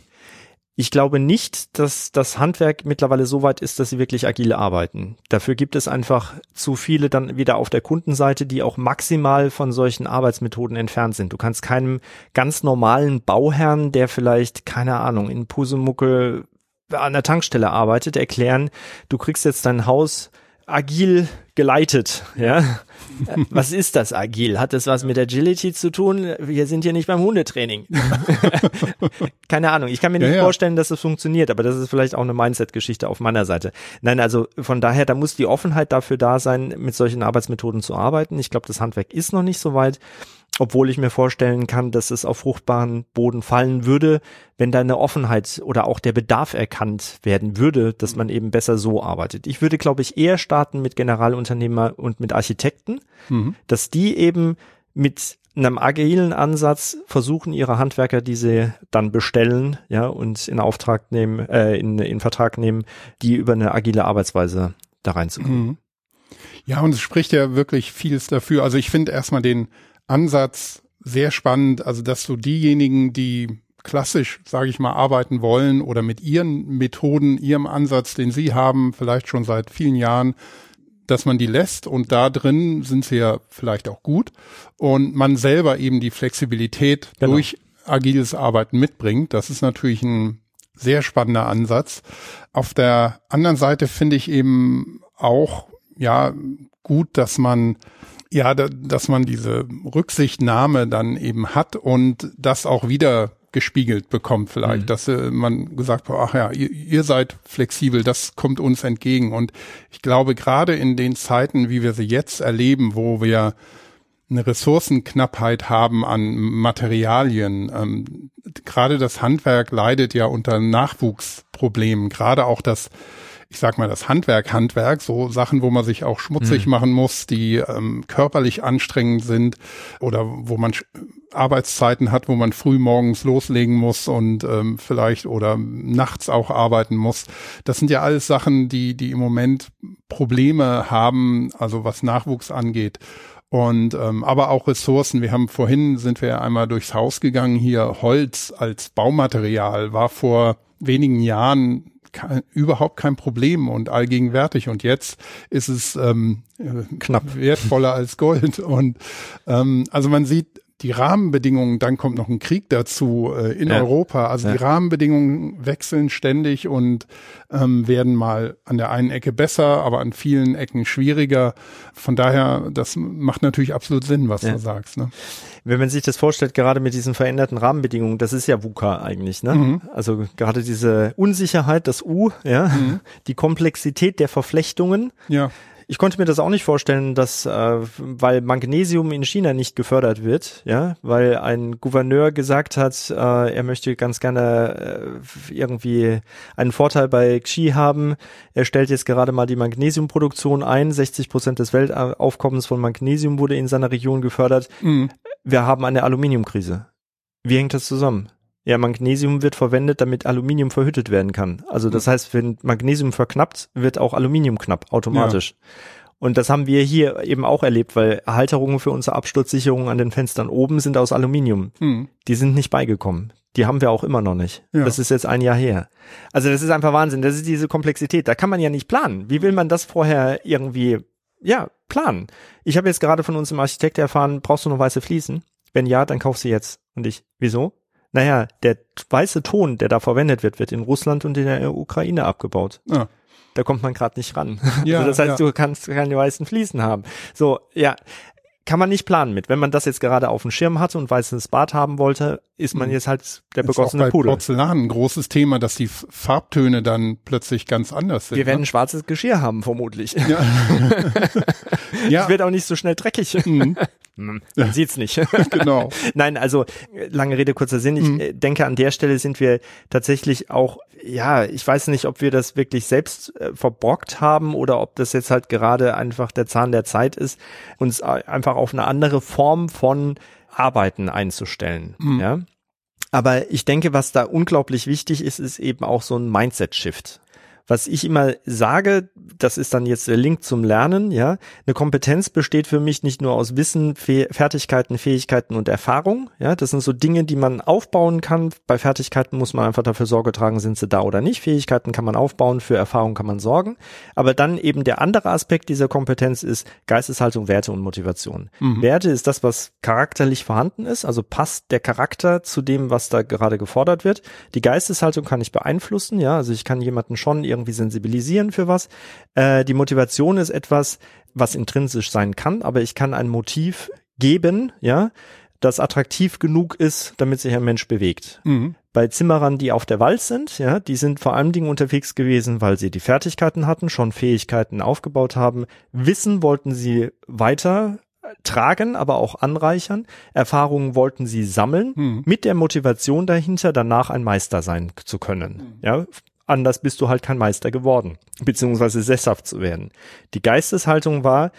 Ich glaube nicht, dass das Handwerk mittlerweile so weit ist, dass sie wirklich agil arbeiten. Dafür gibt es einfach zu viele dann wieder auf der Kundenseite, die auch maximal von solchen Arbeitsmethoden entfernt sind. Du kannst keinem ganz normalen Bauherrn, der vielleicht, keine Ahnung, in Pusemucke an der Tankstelle arbeitet, erklären, du kriegst jetzt dein Haus agil geleitet, ja. *laughs* Was ist das agil? Hat das was mit Agility zu tun? Wir sind hier nicht beim Hundetraining. *laughs* Keine Ahnung. Ich kann mir nicht ja, ja. vorstellen, dass das funktioniert, aber das ist vielleicht auch eine Mindset-Geschichte auf meiner Seite. Nein, also von daher, da muss die Offenheit dafür da sein, mit solchen Arbeitsmethoden zu arbeiten. Ich glaube, das Handwerk ist noch nicht so weit obwohl ich mir vorstellen kann, dass es auf fruchtbaren Boden fallen würde, wenn da eine Offenheit oder auch der Bedarf erkannt werden würde, dass man eben besser so arbeitet. Ich würde, glaube ich, eher starten mit Generalunternehmer und mit Architekten, mhm. dass die eben mit einem agilen Ansatz versuchen ihre Handwerker diese dann bestellen, ja, und in Auftrag nehmen, äh, in, in Vertrag nehmen, die über eine agile Arbeitsweise da reinzukommen. Mhm. Ja, und es spricht ja wirklich vieles dafür. Also ich finde erstmal den Ansatz sehr spannend, also dass so diejenigen, die klassisch, sage ich mal, arbeiten wollen oder mit ihren Methoden, ihrem Ansatz, den sie haben, vielleicht schon seit vielen Jahren, dass man die lässt und da drin sind sie ja vielleicht auch gut und man selber eben die Flexibilität genau. durch agiles Arbeiten mitbringt. Das ist natürlich ein sehr spannender Ansatz. Auf der anderen Seite finde ich eben auch, ja, gut, dass man ja, da, dass man diese Rücksichtnahme dann eben hat und das auch wieder gespiegelt bekommt vielleicht, mhm. dass äh, man gesagt hat, ach ja, ihr, ihr seid flexibel, das kommt uns entgegen. Und ich glaube, gerade in den Zeiten, wie wir sie jetzt erleben, wo wir eine Ressourcenknappheit haben an Materialien. Ähm, gerade das Handwerk leidet ja unter Nachwuchsproblemen. Gerade auch das ich sag mal, das Handwerk, Handwerk, so Sachen, wo man sich auch schmutzig mhm. machen muss, die ähm, körperlich anstrengend sind oder wo man Arbeitszeiten hat, wo man früh morgens loslegen muss und ähm, vielleicht oder nachts auch arbeiten muss. Das sind ja alles Sachen, die, die im Moment Probleme haben, also was Nachwuchs angeht. Und ähm, aber auch Ressourcen. Wir haben vorhin sind wir einmal durchs Haus gegangen. Hier Holz als Baumaterial war vor wenigen Jahren kein, überhaupt kein Problem und allgegenwärtig. Und jetzt ist es ähm, knapp wertvoller als Gold. Und ähm, also man sieht, die Rahmenbedingungen, dann kommt noch ein Krieg dazu äh, in ja. Europa. Also ja. die Rahmenbedingungen wechseln ständig und ähm, werden mal an der einen Ecke besser, aber an vielen Ecken schwieriger. Von daher, das macht natürlich absolut Sinn, was ja. du sagst. Ne? Wenn man sich das vorstellt, gerade mit diesen veränderten Rahmenbedingungen, das ist ja VUCA eigentlich, ne? Mhm. Also gerade diese Unsicherheit, das U, ja, mhm. die Komplexität der Verflechtungen. Ja ich konnte mir das auch nicht vorstellen, dass, äh, weil Magnesium in China nicht gefördert wird, ja, weil ein Gouverneur gesagt hat, äh, er möchte ganz gerne äh, irgendwie einen Vorteil bei Xi haben. Er stellt jetzt gerade mal die Magnesiumproduktion ein. 60 Prozent des Weltaufkommens von Magnesium wurde in seiner Region gefördert. Mhm. Wir haben eine Aluminiumkrise. Wie hängt das zusammen? Ja, Magnesium wird verwendet, damit Aluminium verhüttet werden kann. Also das heißt, wenn Magnesium verknappt, wird auch Aluminium knapp, automatisch. Ja. Und das haben wir hier eben auch erlebt, weil Halterungen für unsere Absturzsicherung an den Fenstern oben sind aus Aluminium. Mhm. Die sind nicht beigekommen. Die haben wir auch immer noch nicht. Ja. Das ist jetzt ein Jahr her. Also das ist einfach Wahnsinn. Das ist diese Komplexität. Da kann man ja nicht planen. Wie will man das vorher irgendwie ja, planen. Ich habe jetzt gerade von unserem Architekt erfahren, brauchst du noch weiße Fliesen? Wenn ja, dann kauf sie jetzt. Und ich, wieso? Naja, der weiße Ton, der da verwendet wird, wird in Russland und in der Ukraine abgebaut. Ja. Da kommt man gerade nicht ran. Ja, also das heißt, ja. du kannst keine weißen Fliesen haben. So, ja, kann man nicht planen mit. Wenn man das jetzt gerade auf dem Schirm hatte und weißes Bad haben wollte, ist man Mhm. jetzt halt der Ist auch begossene bei Pudel. Porzellan ein großes Thema, dass die Farbtöne dann plötzlich ganz anders sind. Wir werden ne? schwarzes Geschirr haben, vermutlich. ja. *laughs* Es ja, wird auch nicht so schnell dreckig. mhm, *laughs* Hm, Man sieht's nicht. *laughs* genau. Nein, also lange Rede, kurzer Sinn. Ich Mhm. äh, denke, an der Stelle sind wir tatsächlich auch, ja, ich weiß nicht, ob wir das wirklich selbst äh, verborgt haben oder ob das jetzt halt gerade einfach der Zahn der Zeit ist, uns einfach auf eine andere Form von Arbeiten einzustellen. Mhm. Ja. Aber ich denke, was da unglaublich wichtig ist, ist eben auch so ein Mindset-Shift. Was ich immer sage, das ist dann jetzt der Link zum Lernen, ja. Eine Kompetenz besteht für mich nicht nur aus Wissen, Fe Fertigkeiten, Fähigkeiten und Erfahrung, ja. Das sind so Dinge, die man aufbauen kann. Bei Fertigkeiten muss man einfach dafür Sorge tragen, sind sie da oder nicht. Fähigkeiten kann man aufbauen, für Erfahrung kann man sorgen. Aber dann eben der andere Aspekt dieser Kompetenz ist Geisteshaltung, Werte und Motivation. Mhm. Werte ist das, was charakterlich vorhanden ist, also passt der Charakter zu dem, was da gerade gefordert wird. Die Geisteshaltung kann ich beeinflussen, ja, also ich kann jemanden schon irgendwie sensibilisieren für was. Äh, die Motivation ist etwas, was intrinsisch sein kann, aber ich kann ein Motiv geben, ja, das attraktiv genug ist, damit sich ein Mensch bewegt Mhm. bei Zimmerern, die auf der Wald sind, ja, die sind vor allem Dingen unterwegs gewesen, weil sie die Fertigkeiten hatten, schon Fähigkeiten aufgebaut haben. Wissen wollten sie weiter tragen, aber auch anreichern. Erfahrungen wollten sie sammeln, Mhm. mit der Motivation dahinter, danach ein Meister sein zu können. Ja, anders bist du halt kein Meister geworden, beziehungsweise sesshaft zu werden. Die Geisteshaltung war,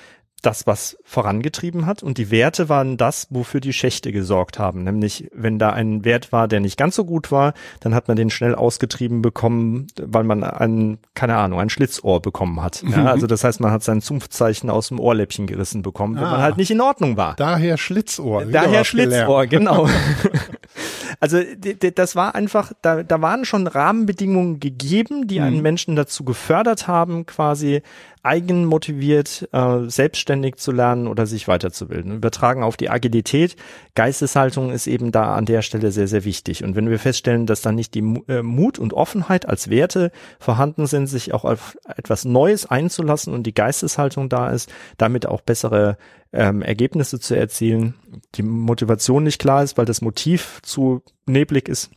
das, was vorangetrieben hat. Und die Werte waren das, wofür die Schächte gesorgt haben. Nämlich, wenn da ein Wert war, der nicht ganz so gut war, dann hat man den schnell ausgetrieben bekommen, weil man ein, keine Ahnung, ein Schlitzohr bekommen hat. Ja, also das heißt, man hat sein Zumpfzeichen aus dem Ohrläppchen gerissen bekommen, wenn man Ah. halt nicht in Ordnung war. Daher Schlitzohr. Daher. Schlitzohr, genau. *laughs* Also das war einfach, da, da waren schon Rahmenbedingungen gegeben, die einen Mhm. Menschen dazu gefördert haben, quasi eigenmotiviert, äh, selbstständig zu lernen oder sich weiterzubilden. Übertragen auf die Agilität, Geisteshaltung ist eben da an der Stelle sehr, sehr wichtig. Und wenn wir feststellen, dass dann nicht die äh, Mut und Offenheit als Werte vorhanden sind, sich auch auf etwas Neues einzulassen und die Geisteshaltung da ist, damit auch bessere ähm, Ergebnisse zu erzielen, die Motivation nicht klar ist, weil das Motiv zu neblig ist,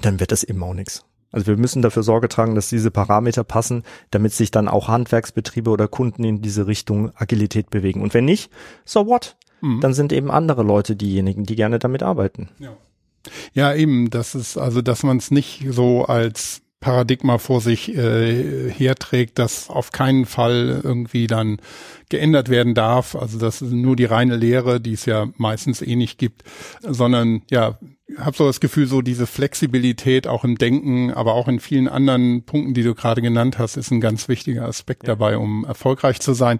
dann wird das eben auch nichts. Also wir müssen dafür Sorge tragen, dass diese Parameter passen, damit sich dann auch Handwerksbetriebe oder Kunden in diese Richtung Agilität bewegen. Und wenn nicht, so what? Mhm. Dann sind eben andere Leute diejenigen, die gerne damit arbeiten. Ja, eben, das ist also, dass man es nicht so als Paradigma vor sich äh, herträgt, das auf keinen Fall irgendwie dann geändert werden darf. Also das ist nur die reine Lehre, die es ja meistens eh nicht gibt, sondern ja, habe so das Gefühl, so diese Flexibilität auch im Denken, aber auch in vielen anderen Punkten, die du gerade genannt hast, ist ein ganz wichtiger Aspekt dabei, um erfolgreich zu sein.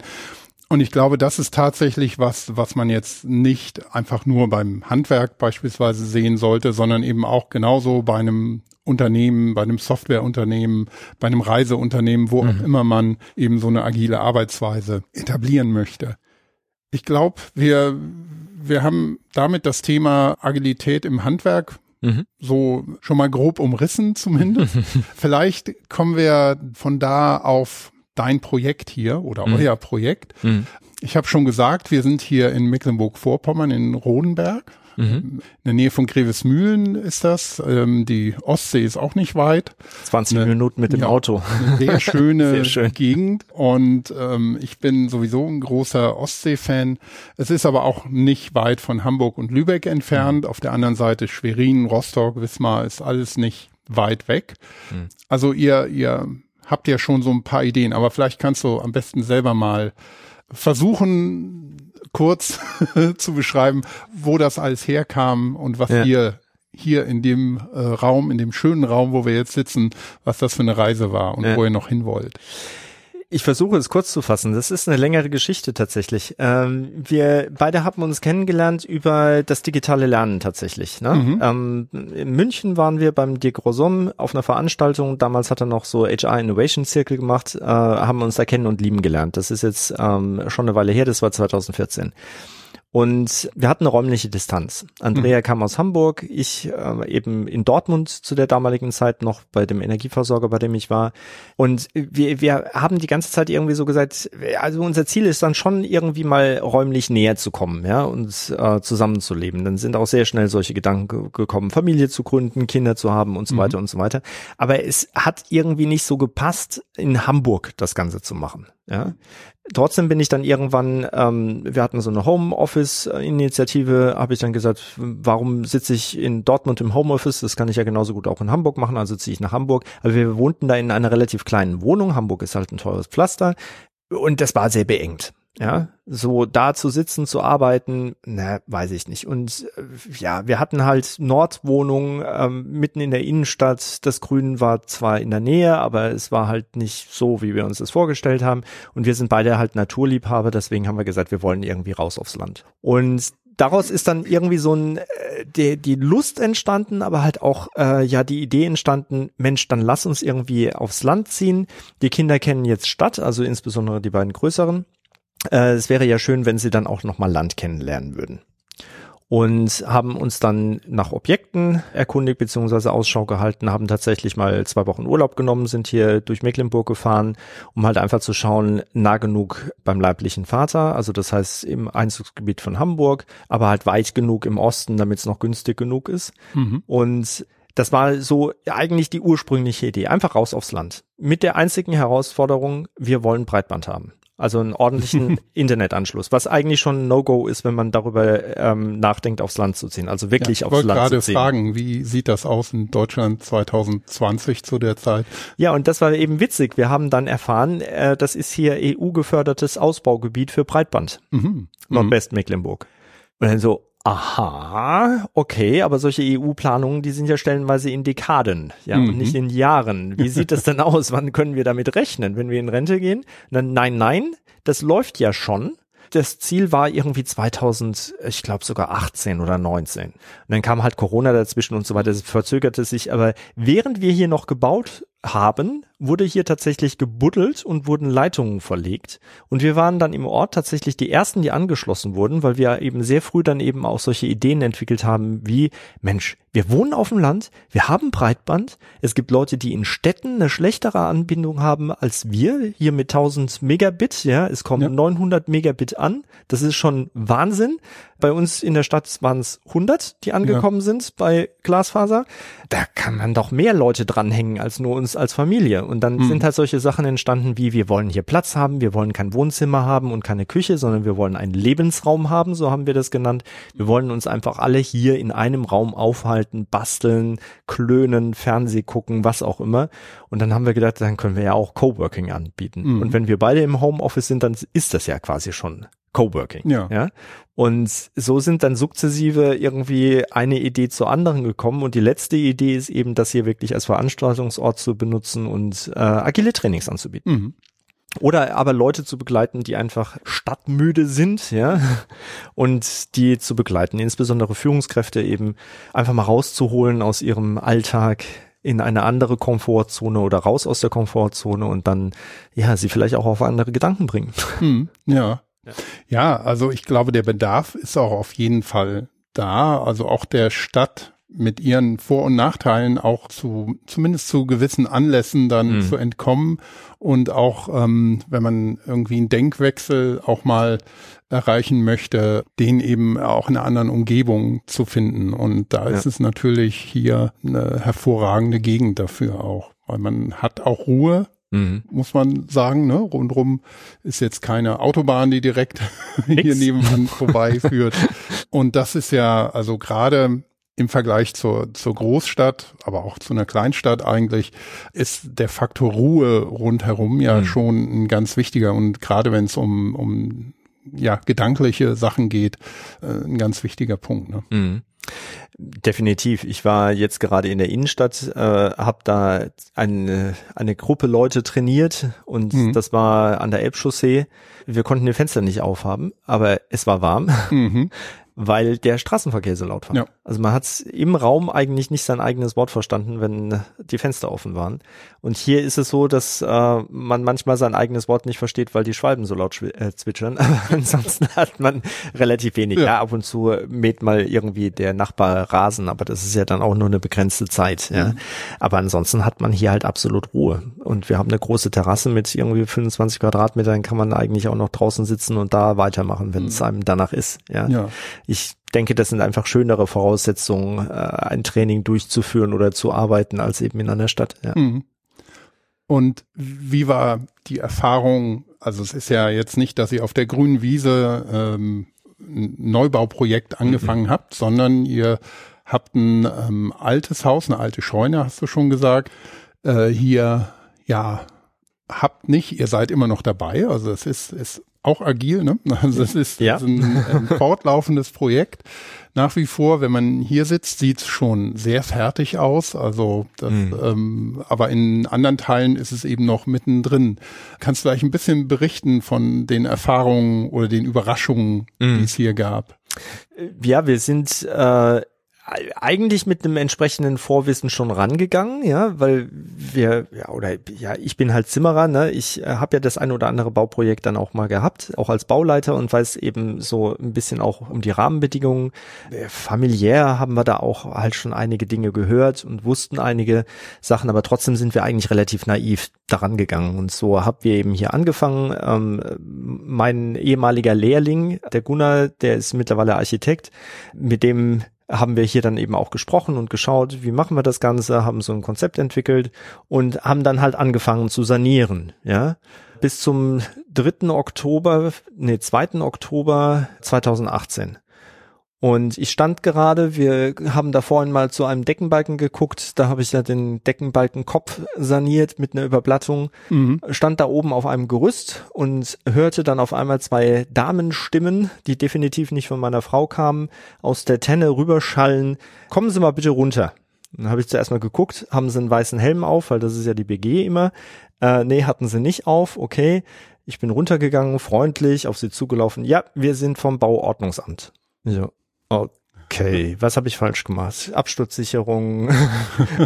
Und ich glaube, das ist tatsächlich was, was man jetzt nicht einfach nur beim Handwerk beispielsweise sehen sollte, sondern eben auch genauso bei einem Unternehmen, bei einem Softwareunternehmen, bei einem Reiseunternehmen, wo auch immer man eben so eine agile Arbeitsweise etablieren möchte. Ich glaube, wir, wir haben damit das Thema Agilität im Handwerk Mhm. so schon mal grob umrissen zumindest. *laughs* Vielleicht kommen wir von da auf dein Projekt hier oder Mhm. euer Projekt. Mhm. Ich habe schon gesagt, wir sind hier in Mecklenburg-Vorpommern in Rodenberg. Mhm. In der Nähe von Grevesmühlen ist das. Ähm, die Ostsee ist auch nicht weit. 20 Ne, Minuten mit dem ja. Auto. Eine sehr *laughs* schöne Sehr schön. Gegend. Und ähm, ich bin sowieso ein großer Ostsee-Fan. Es ist aber auch nicht weit von Hamburg und Lübeck entfernt. Auf der anderen Seite Schwerin, Rostock, Wismar ist alles nicht weit weg. Mhm. Also ihr, ihr habt ja schon so ein paar Ideen, aber vielleicht kannst du am besten selber mal versuchen, kurz *laughs* zu beschreiben, wo das alles herkam und was Ja. ihr hier in dem äh, Raum, in dem schönen Raum, wo wir jetzt sitzen, was das für eine Reise war und Ja. wo ihr noch hin wollt. Ich versuche es kurz zu fassen. Das ist eine längere Geschichte tatsächlich. Ähm, wir beide haben uns kennengelernt über das digitale Lernen tatsächlich. Ne? Mhm. Ähm, in München waren wir beim Dirk Rosum auf einer Veranstaltung. Damals hat er noch so HR Innovation Circle gemacht, äh, haben uns da kennen und lieben gelernt. Das ist jetzt ähm, schon eine Weile her, das war 2014. Und wir hatten eine räumliche Distanz. Andrea mhm. kam aus Hamburg, ich äh, eben in Dortmund zu der damaligen Zeit noch bei dem Energieversorger, bei dem ich war. Und wir, wir haben die ganze Zeit irgendwie so gesagt, also unser Ziel ist dann schon irgendwie mal räumlich näher zu kommen, ja, und äh, zusammenzuleben. Dann sind auch sehr schnell solche Gedanken gekommen, Familie zu gründen, Kinder zu haben und so mhm. weiter und so weiter. Aber es hat irgendwie nicht so gepasst, in Hamburg das Ganze zu machen. Ja, trotzdem bin ich dann irgendwann, ähm, wir hatten so eine Homeoffice-Initiative, habe ich dann gesagt, warum sitze ich in Dortmund im Homeoffice? Das kann ich ja genauso gut auch in Hamburg machen, also ziehe ich nach Hamburg. Aber wir wohnten da in einer relativ kleinen Wohnung. Hamburg ist halt ein teures Pflaster und das war sehr beengt. Ja, so da zu sitzen, zu arbeiten, na, weiß ich nicht. Und äh, ja, wir hatten halt Nordwohnungen ähm, mitten in der Innenstadt. Das Grün war zwar in der Nähe, aber es war halt nicht so, wie wir uns das vorgestellt haben. Und wir sind beide halt Naturliebhaber, deswegen haben wir gesagt, wir wollen irgendwie raus aufs Land. Und daraus ist dann irgendwie so ein äh, die, die Lust entstanden, aber halt auch äh, ja die Idee entstanden, Mensch, dann lass uns irgendwie aufs Land ziehen. Die Kinder kennen jetzt Stadt, also insbesondere die beiden größeren. Äh, es wäre ja schön, wenn sie dann auch nochmal Land kennenlernen würden. Und haben uns dann nach Objekten erkundigt bzw. Ausschau gehalten, haben tatsächlich mal zwei Wochen Urlaub genommen, sind hier durch Mecklenburg gefahren, um halt einfach zu schauen, nah genug beim leiblichen Vater, also das heißt im Einzugsgebiet von Hamburg, aber halt weit genug im Osten, damit es noch günstig genug ist. Mhm. Und das war so eigentlich die ursprüngliche Idee. Einfach raus aufs Land. Mit der einzigen Herausforderung, wir wollen Breitband haben. Also einen ordentlichen *laughs* Internetanschluss, was eigentlich schon ein No-Go ist, wenn man darüber ähm, nachdenkt, aufs Land zu ziehen. Also wirklich ja, aufs Land zu ziehen. Ich wollte gerade fragen, wie sieht das aus in Deutschland 2020 zu der Zeit? Ja, und das war eben witzig. Wir haben dann erfahren, äh, das ist hier EU-gefördertes Ausbaugebiet für Breitband. Mhm. Nordwestmecklenburg. Und dann so, Aha, okay, aber solche EU-Planungen, die sind ja stellenweise in Dekaden, ja, mhm. und nicht in Jahren. Wie sieht das denn aus? Wann können wir damit rechnen, wenn wir in Rente gehen? Dann, nein, nein, das läuft ja schon. Das Ziel war irgendwie 2000, ich glaube sogar 18 oder 19. Und dann kam halt Corona dazwischen und so weiter, das verzögerte sich. Aber während wir hier noch gebaut haben, wurde hier tatsächlich gebuddelt und wurden Leitungen verlegt. Und wir waren dann im Ort tatsächlich die ersten, die angeschlossen wurden, weil wir eben sehr früh dann eben auch solche Ideen entwickelt haben wie, Mensch, wir wohnen auf dem Land, wir haben Breitband, es gibt Leute, die in Städten eine schlechtere Anbindung haben als wir, hier mit 1000 Megabit, ja, es kommen ja. 900 Megabit an, das ist schon Wahnsinn. Bei uns in der Stadt waren es 100, die angekommen ja. sind bei Glasfaser. Da kann man doch mehr Leute dranhängen als nur uns als Familie. Und dann mhm. sind halt solche Sachen entstanden wie, wir wollen hier Platz haben, wir wollen kein Wohnzimmer haben und keine Küche, sondern wir wollen einen Lebensraum haben, so haben wir das genannt. Wir wollen uns einfach alle hier in einem Raum aufhalten, basteln, klönen, Fernseh gucken, was auch immer. Und dann haben wir gedacht, dann können wir ja auch Coworking anbieten. Mhm. Und wenn wir beide im Homeoffice sind, dann ist das ja quasi schon Coworking. Ja. ja. Und so sind dann sukzessive irgendwie eine Idee zur anderen gekommen. Und die letzte Idee ist eben, das hier wirklich als Veranstaltungsort zu benutzen und äh, agile Trainings anzubieten. Mhm. Oder aber Leute zu begleiten, die einfach stadtmüde sind, ja, und die zu begleiten, insbesondere Führungskräfte eben einfach mal rauszuholen aus ihrem Alltag, in eine andere Komfortzone oder raus aus der Komfortzone und dann, ja, sie vielleicht auch auf andere Gedanken bringen. Hm, ja, ja. also ich glaube, der Bedarf ist auch auf jeden Fall da. Also auch der Stadt mit ihren Vor- und Nachteilen auch zu, zumindest zu gewissen Anlässen dann mhm. zu entkommen und auch, ähm, wenn man irgendwie einen Denkwechsel auch mal erreichen möchte, den eben auch in einer anderen Umgebung zu finden. Und da ja. ist es natürlich hier eine hervorragende Gegend dafür auch, weil man hat auch Ruhe, Mhm. muss man sagen. Ne? Rundrum ist jetzt keine Autobahn, die direkt *laughs* hier nebenan vorbeiführt. Und das ist ja, also gerade im Vergleich zur, zur Großstadt, aber auch zu einer Kleinstadt eigentlich, ist der Faktor Ruhe rundherum ja mhm. schon ein ganz wichtiger. Und gerade wenn es um, um ja, gedankliche Sachen geht, äh, ein ganz wichtiger Punkt. Ne? Mhm. Definitiv. Ich war jetzt gerade in der Innenstadt, äh, habe da eine, eine Gruppe Leute trainiert und mhm. das war an der Elbchaussee. Wir konnten die Fenster nicht aufhaben, aber es war warm. Mhm *laughs* weil der Straßenverkehr so laut war. Ja. Also man hat im Raum eigentlich nicht sein eigenes Wort verstanden, wenn die Fenster offen waren. Und hier ist es so, dass äh, man manchmal sein eigenes Wort nicht versteht, weil die Schwalben so laut äh, zwitschern. *laughs* ansonsten hat man relativ wenig. Ja. ja. ab und zu mäht mal irgendwie der Nachbar Rasen, aber das ist ja dann auch nur eine begrenzte Zeit. Ja. Mhm. Aber ansonsten hat man hier halt absolut Ruhe. Und wir haben eine große Terrasse mit irgendwie 25 Quadratmetern, kann man eigentlich auch noch draußen sitzen und da weitermachen, wenn mhm. es einem danach ist. Ja. ja ich denke, das sind einfach schönere Voraussetzungen, äh, ein Training durchzuführen oder zu arbeiten, als eben in einer Stadt. Ja. Mhm. Und wie war die Erfahrung? Also es ist ja jetzt nicht, dass ihr auf der grünen Wiese ähm, ein Neubauprojekt angefangen mhm. habt, sondern ihr habt ein ähm, altes Haus, eine alte Scheune, hast du schon gesagt, äh, hier ja habt nicht, ihr seid immer noch dabei, also es ist, ist auch agil, ne? *laughs* Also es ist, ja. ein, ein, fortlaufendes Projekt. Nach wie vor, wenn man hier sitzt, sieht's schon sehr fertig aus. Also, das, mhm. ähm, aber in anderen Teilen ist es eben noch mittendrin. Kannst du vielleicht ein bisschen berichten von den Erfahrungen oder den Überraschungen, mhm. die es hier gab? Ja, wir sind äh, eigentlich mit einem entsprechenden Vorwissen schon rangegangen, ja, weil wir, ja, oder ja, ich bin halt Zimmerer, ne? Ich äh, habe ja das ein oder andere Bauprojekt dann auch mal gehabt, auch als Bauleiter und weiß eben so ein bisschen auch um die Rahmenbedingungen. Äh, familiär haben wir da auch halt schon einige Dinge gehört und wussten einige Sachen, aber trotzdem sind wir eigentlich relativ naiv daran gegangen. Und so haben wir eben hier angefangen. Ähm, mein ehemaliger Lehrling, der Gunnar, der ist mittlerweile Architekt, mit dem haben wir hier dann eben auch gesprochen und geschaut, wie machen wir das Ganze, haben so ein Konzept entwickelt und haben dann halt angefangen zu sanieren, ja. Bis zum 3. Oktober, nee, 2. Oktober 2018. Und ich stand gerade, wir haben da vorhin mal zu einem Deckenbalken geguckt, da habe ich ja den Deckenbalkenkopf saniert mit einer Überblattung, mhm. stand da oben auf einem Gerüst und hörte dann auf einmal zwei Damenstimmen, die definitiv nicht von meiner Frau kamen, aus der Tenne rüberschallen, kommen Sie mal bitte runter. Dann habe ich zuerst mal geguckt, haben sie einen weißen Helm auf, weil das ist ja die BG immer. Äh, nee, hatten sie nicht auf, okay. Ich bin runtergegangen, freundlich, auf sie zugelaufen. Ja, wir sind vom Bauordnungsamt. So, Okay, *laughs* was habe ich falsch gemacht? Absturzsicherung,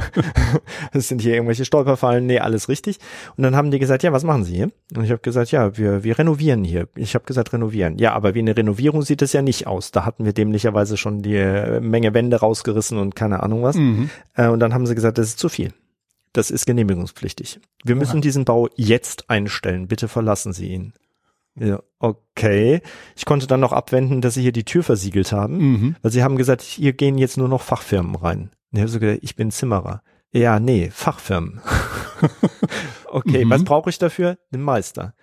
*laughs* es sind hier irgendwelche Stolperfallen, nee, alles richtig. Und dann haben die gesagt, ja, was machen Sie hier? Und ich habe gesagt, ja, wir, wir renovieren hier. Ich habe gesagt, renovieren. Ja, aber wie eine Renovierung sieht es ja nicht aus. Da hatten wir dämlicherweise schon die Menge Wände rausgerissen und keine Ahnung was. Mhm. Äh, und dann haben sie gesagt, das ist zu viel. Das ist genehmigungspflichtig. Wir müssen diesen Bau jetzt einstellen. Bitte verlassen Sie ihn. Ja, okay. Ich konnte dann noch abwenden, dass sie hier die Tür versiegelt haben, mhm. weil sie haben gesagt, hier gehen jetzt nur noch Fachfirmen rein. Und ich habe so gesagt, ich bin Zimmerer. Ja, nee, Fachfirmen. *laughs* okay, mhm. was brauche ich dafür? Den Meister.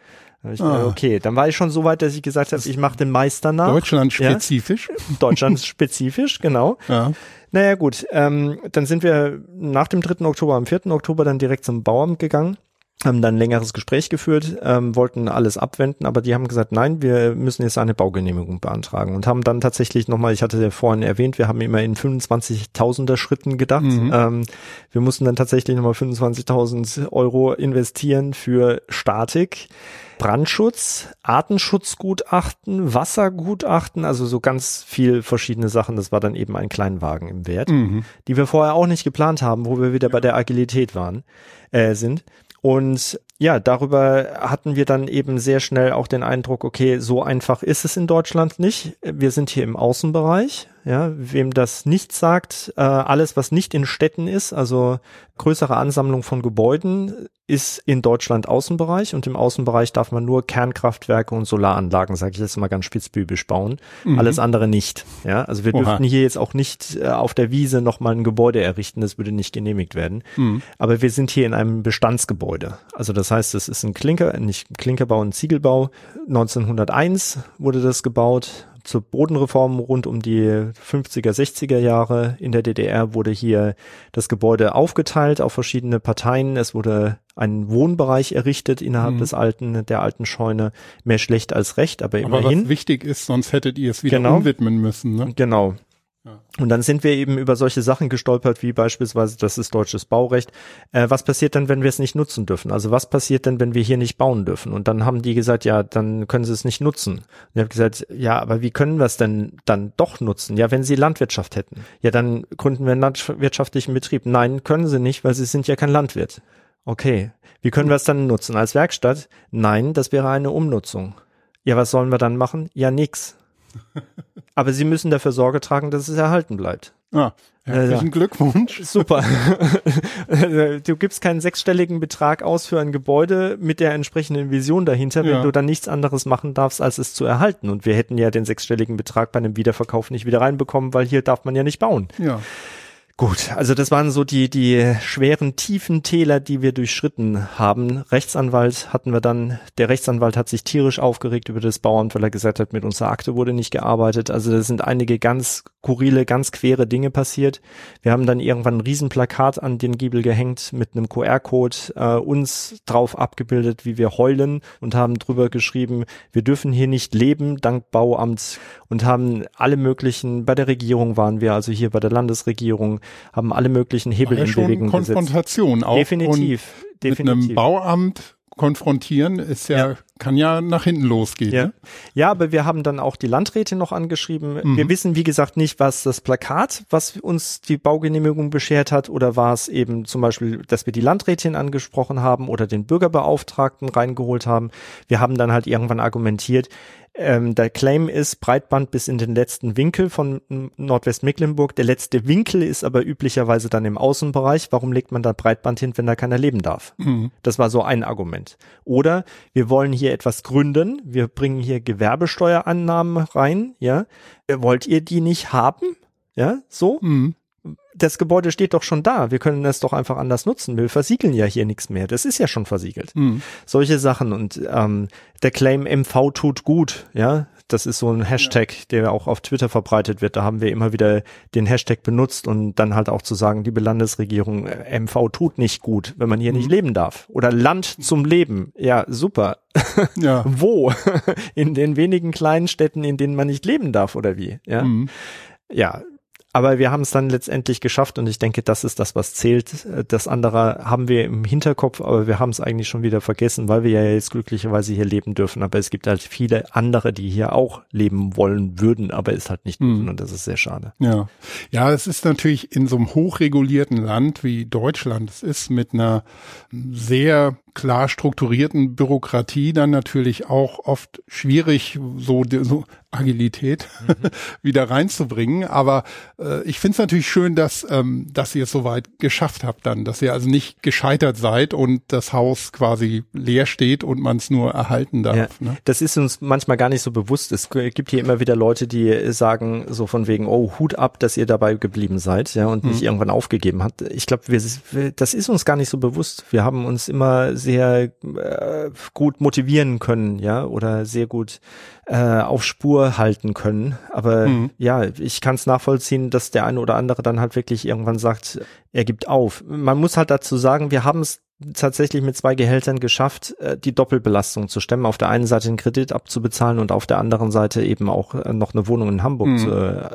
Dann ah. Okay, dann war ich schon so weit, dass ich gesagt habe, ich mache den Meister nach. Deutschland spezifisch. Ja? *laughs* Deutschland spezifisch, genau. Ja. Naja gut, ähm, dann sind wir nach dem 3. Oktober, am 4. Oktober dann direkt zum Bauamt gegangen haben dann ein längeres Gespräch geführt, ähm, wollten alles abwenden, aber die haben gesagt, nein, wir müssen jetzt eine Baugenehmigung beantragen und haben dann tatsächlich nochmal, ich hatte ja vorhin erwähnt, wir haben immer in 25.000er Schritten gedacht. Mhm. Ähm, wir mussten dann tatsächlich nochmal 25.000 Euro investieren für Statik. Brandschutz, Artenschutzgutachten, Wassergutachten, also so ganz viel verschiedene Sachen. Das war dann eben ein Kleinwagen im Wert, mhm. die wir vorher auch nicht geplant haben, wo wir wieder bei der Agilität waren, äh, sind. Und ja, darüber hatten wir dann eben sehr schnell auch den Eindruck, okay, so einfach ist es in Deutschland nicht. Wir sind hier im Außenbereich. Ja, wem das nicht sagt, äh, alles, was nicht in Städten ist, also größere Ansammlung von Gebäuden, ist in Deutschland Außenbereich und im Außenbereich darf man nur Kernkraftwerke und Solaranlagen, sage ich jetzt mal ganz spitzbübisch, bauen. Mhm. Alles andere nicht. Ja, also wir Oha. dürften hier jetzt auch nicht äh, auf der Wiese nochmal ein Gebäude errichten, das würde nicht genehmigt werden. Mhm. Aber wir sind hier in einem Bestandsgebäude. Also das heißt, es ist ein Klinker, nicht Klinkerbau, ein Ziegelbau. 1901 wurde das gebaut zur Bodenreform rund um die 50er, 60er Jahre in der DDR wurde hier das Gebäude aufgeteilt auf verschiedene Parteien. Es wurde ein Wohnbereich errichtet innerhalb mhm. des alten, der alten Scheune. Mehr schlecht als recht, aber immerhin. Aber was wichtig ist, sonst hättet ihr es wieder genau. umwidmen müssen. Ne? Genau. Und dann sind wir eben über solche Sachen gestolpert, wie beispielsweise, das ist deutsches Baurecht. Äh, was passiert denn, wenn wir es nicht nutzen dürfen? Also was passiert denn, wenn wir hier nicht bauen dürfen? Und dann haben die gesagt, ja, dann können sie es nicht nutzen. Und ich habe gesagt, ja, aber wie können wir es denn dann doch nutzen? Ja, wenn sie Landwirtschaft hätten. Ja, dann gründen wir einen landwirtschaftlichen Betrieb. Nein, können sie nicht, weil sie sind ja kein Landwirt. Okay, wie können wir es dann nutzen? Als Werkstatt? Nein, das wäre eine Umnutzung. Ja, was sollen wir dann machen? Ja, nix. *laughs* Aber sie müssen dafür Sorge tragen, dass es erhalten bleibt. Ah, herzlichen Ja. Glückwunsch. *laughs* Super. *laughs* du gibst keinen sechsstelligen Betrag aus für ein Gebäude mit der entsprechenden Vision dahinter, wenn Ja. du dann nichts anderes machen darfst, als es zu erhalten. Und wir hätten ja den sechsstelligen Betrag bei einem Wiederverkauf nicht wieder reinbekommen, weil hier darf man ja nicht bauen. Ja. Gut, also das waren so die, die schweren, tiefen Täler, die wir durchschritten haben. Rechtsanwalt hatten wir dann, der Rechtsanwalt hat sich tierisch aufgeregt über das Bauamt, weil er gesagt hat, mit unserer Akte wurde nicht gearbeitet. Also da sind einige ganz skurrile, ganz quere Dinge passiert. Wir haben dann irgendwann ein Riesenplakat an den Giebel gehängt mit einem QR-Code, äh, uns drauf abgebildet, wie wir heulen und haben drüber geschrieben, wir dürfen hier nicht leben, dank Bauamt und haben alle möglichen, bei der Regierung waren wir, also hier bei der Landesregierung, haben alle möglichen Hebel ja in Bewegung gesetzt. Konfrontation auch. Definitiv, Und mit einem definitiv. Bauamt konfrontieren ist ja, Ja. Kann ja nach hinten losgehen. Ja. Ne? ja, aber wir haben dann auch die Landräte noch angeschrieben. Wir wissen, wie gesagt, nicht, was das Plakat, was uns die Baugenehmigung beschert hat, oder war es eben zum Beispiel, dass wir die Landrätin angesprochen haben oder den Bürgerbeauftragten reingeholt haben. Wir haben dann halt irgendwann argumentiert, ähm, der Claim ist Breitband bis in den letzten Winkel von Nordwestmecklenburg. Der letzte Winkel ist aber üblicherweise dann im Außenbereich. Warum legt man da Breitband hin, wenn da keiner leben darf? Das war so ein Argument. Oder wir wollen hier etwas gründen. Wir bringen hier Gewerbesteuerannahmen rein. Ja, Äh, wollt ihr die nicht haben? Ja, so. Mhm. Das Gebäude steht doch schon da. Wir können es doch einfach anders nutzen. Wir versiegeln ja hier nichts mehr. Das ist ja schon versiegelt. Mhm. Solche Sachen und ähm, der Claim MV tut gut. Ja, das ist so ein Hashtag, der auch auf Twitter verbreitet wird. Da haben wir immer wieder den Hashtag benutzt und dann halt auch zu sagen, liebe Landesregierung, äh, MV tut nicht gut, wenn man hier nicht leben darf. Oder Land zum Leben. Ja, super. Ja. *laughs* Wo? In den wenigen kleinen Städten, in denen man nicht leben darf, oder wie? Ja. Mhm. Ja. Aber wir haben es dann letztendlich geschafft und ich denke, das ist das, was zählt. Das andere haben wir im Hinterkopf, aber wir haben es eigentlich schon wieder vergessen, weil wir ja jetzt glücklicherweise hier leben dürfen. Aber es gibt halt viele andere, die hier auch leben wollen würden, aber es halt nicht dürfen und das ist sehr schade. Ja. Ja, es ist natürlich in so einem hochregulierten Land wie Deutschland es ist, mit einer sehr klar strukturierten Bürokratie dann natürlich auch oft schwierig, so, so Agilität *laughs* wieder reinzubringen. Aber äh, ich finde es natürlich schön, dass, ähm, dass ihr es soweit geschafft habt dann, dass ihr also nicht gescheitert seid und das Haus quasi leer steht und man es nur erhalten darf. Ja, Ne? Das ist uns manchmal gar nicht so bewusst. Es gibt hier immer wieder Leute, die sagen so von wegen, oh, Hut ab, dass ihr dabei geblieben seid, ja, und nicht irgendwann aufgegeben habt. Ich glaube, das ist uns gar nicht so bewusst. Wir haben uns immer sehr äh, gut motivieren können, ja, oder sehr gut äh, auf Spur halten können. Aber ja, ich kann es nachvollziehen, dass der eine oder andere dann halt wirklich irgendwann sagt, er gibt auf. Man muss halt dazu sagen, wir haben es tatsächlich mit zwei Gehältern geschafft, äh, die Doppelbelastung zu stemmen. Auf der einen Seite den Kredit abzubezahlen und auf der anderen Seite eben auch äh, noch eine Wohnung in Hamburg zu, äh,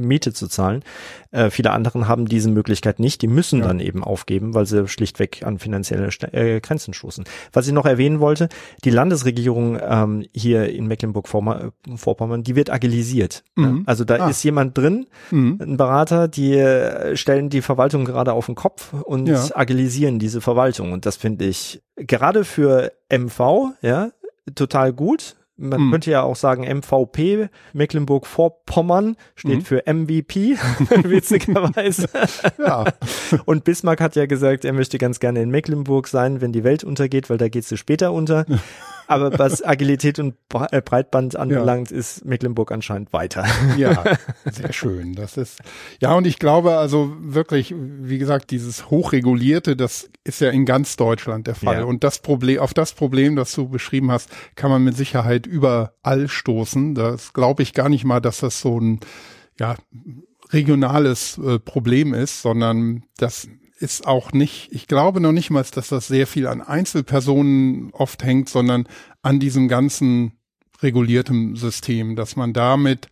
Miete zu zahlen. Äh, viele anderen haben diese Möglichkeit nicht. Die müssen dann eben aufgeben, weil sie schlichtweg an finanzielle St äh, Grenzen stoßen. Was ich noch erwähnen wollte, die Landesregierung ähm, hier in Mecklenburg-Vorpommern, die wird agilisiert. Ja? Also da Ah. ist jemand drin, ein Berater, die äh, stellen die Verwaltung gerade auf den Kopf und Ja. agilisieren diese Verwaltung. Und das finde ich gerade für MV, ja, total gut. Man könnte ja auch sagen, MVP, Mecklenburg-Vorpommern, steht für MVP, *laughs* witzigerweise. Ja. Und Bismarck hat ja gesagt, er möchte ganz gerne in Mecklenburg sein, wenn die Welt untergeht, weil da geht sie später unter. *laughs* Aber was *laughs* Agilität und äh, Breitband anbelangt, ist Mecklenburg anscheinend weiter. Ja, *laughs* sehr schön. Das ist, ja, und ich glaube also wirklich, wie gesagt, dieses Hochregulierte, das ist ja in ganz Deutschland der Fall. Ja. Und das Problem, auf das Problem, das du beschrieben hast, kann man mit Sicherheit überall stoßen. Das glaube ich gar nicht mal, dass das so ein, ja, regionales äh, Problem ist, sondern das ist auch nicht, ich glaube noch nicht mal, dass das sehr viel an Einzelpersonen oft hängt, sondern an diesem ganzen regulierten System, dass man damit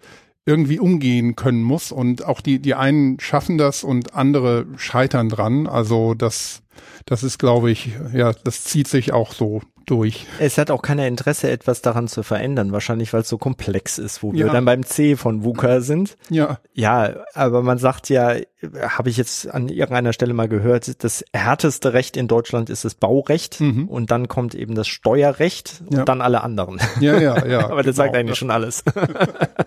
irgendwie umgehen können muss und auch die, die einen schaffen das und andere scheitern dran. Also das, das ist, glaube ich, ja, das zieht sich auch so durch. Es hat auch keiner Interesse, etwas daran zu verändern, wahrscheinlich weil es so komplex ist, wo ja. wir dann beim C von VUCA sind. Ja. Ja, aber man sagt ja, habe ich jetzt an irgendeiner Stelle mal gehört, das härteste Recht in Deutschland ist das Baurecht mhm. und dann kommt eben das Steuerrecht und ja. dann alle anderen. Ja, ja, ja. *laughs* aber das genau. sagt eigentlich schon alles.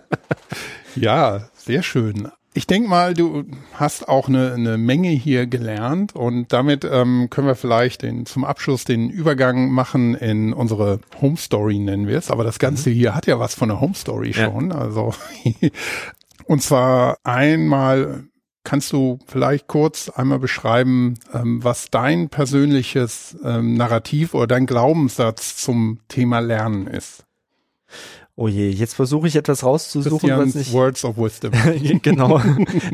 *laughs* ja, sehr schön. Ich denke mal, du hast auch eine, eine Menge hier gelernt und damit ähm, können wir vielleicht den, zum Abschluss den Übergang machen in unsere Home Story, nennen wir es. Aber das Ganze mhm. hier hat ja was von einer Home Story schon. Ja. Also *laughs* und zwar einmal kannst du vielleicht kurz einmal beschreiben, ähm, was dein persönliches ähm, Narrativ oder dein Glaubenssatz zum Thema Lernen ist. Oh je, jetzt versuche ich etwas rauszusuchen, Christians was nicht. Words of Wisdom. *laughs* genau.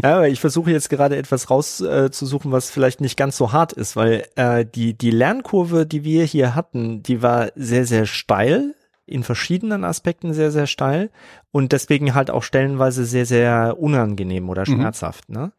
ja, aber ich versuche jetzt gerade etwas rauszusuchen, was vielleicht nicht ganz so hart ist, weil äh, die die Lernkurve, die wir hier hatten, die war sehr sehr steil in verschiedenen Aspekten sehr sehr steil und deswegen halt auch stellenweise sehr sehr unangenehm oder mhm. schmerzhaft. Mhm. Ne?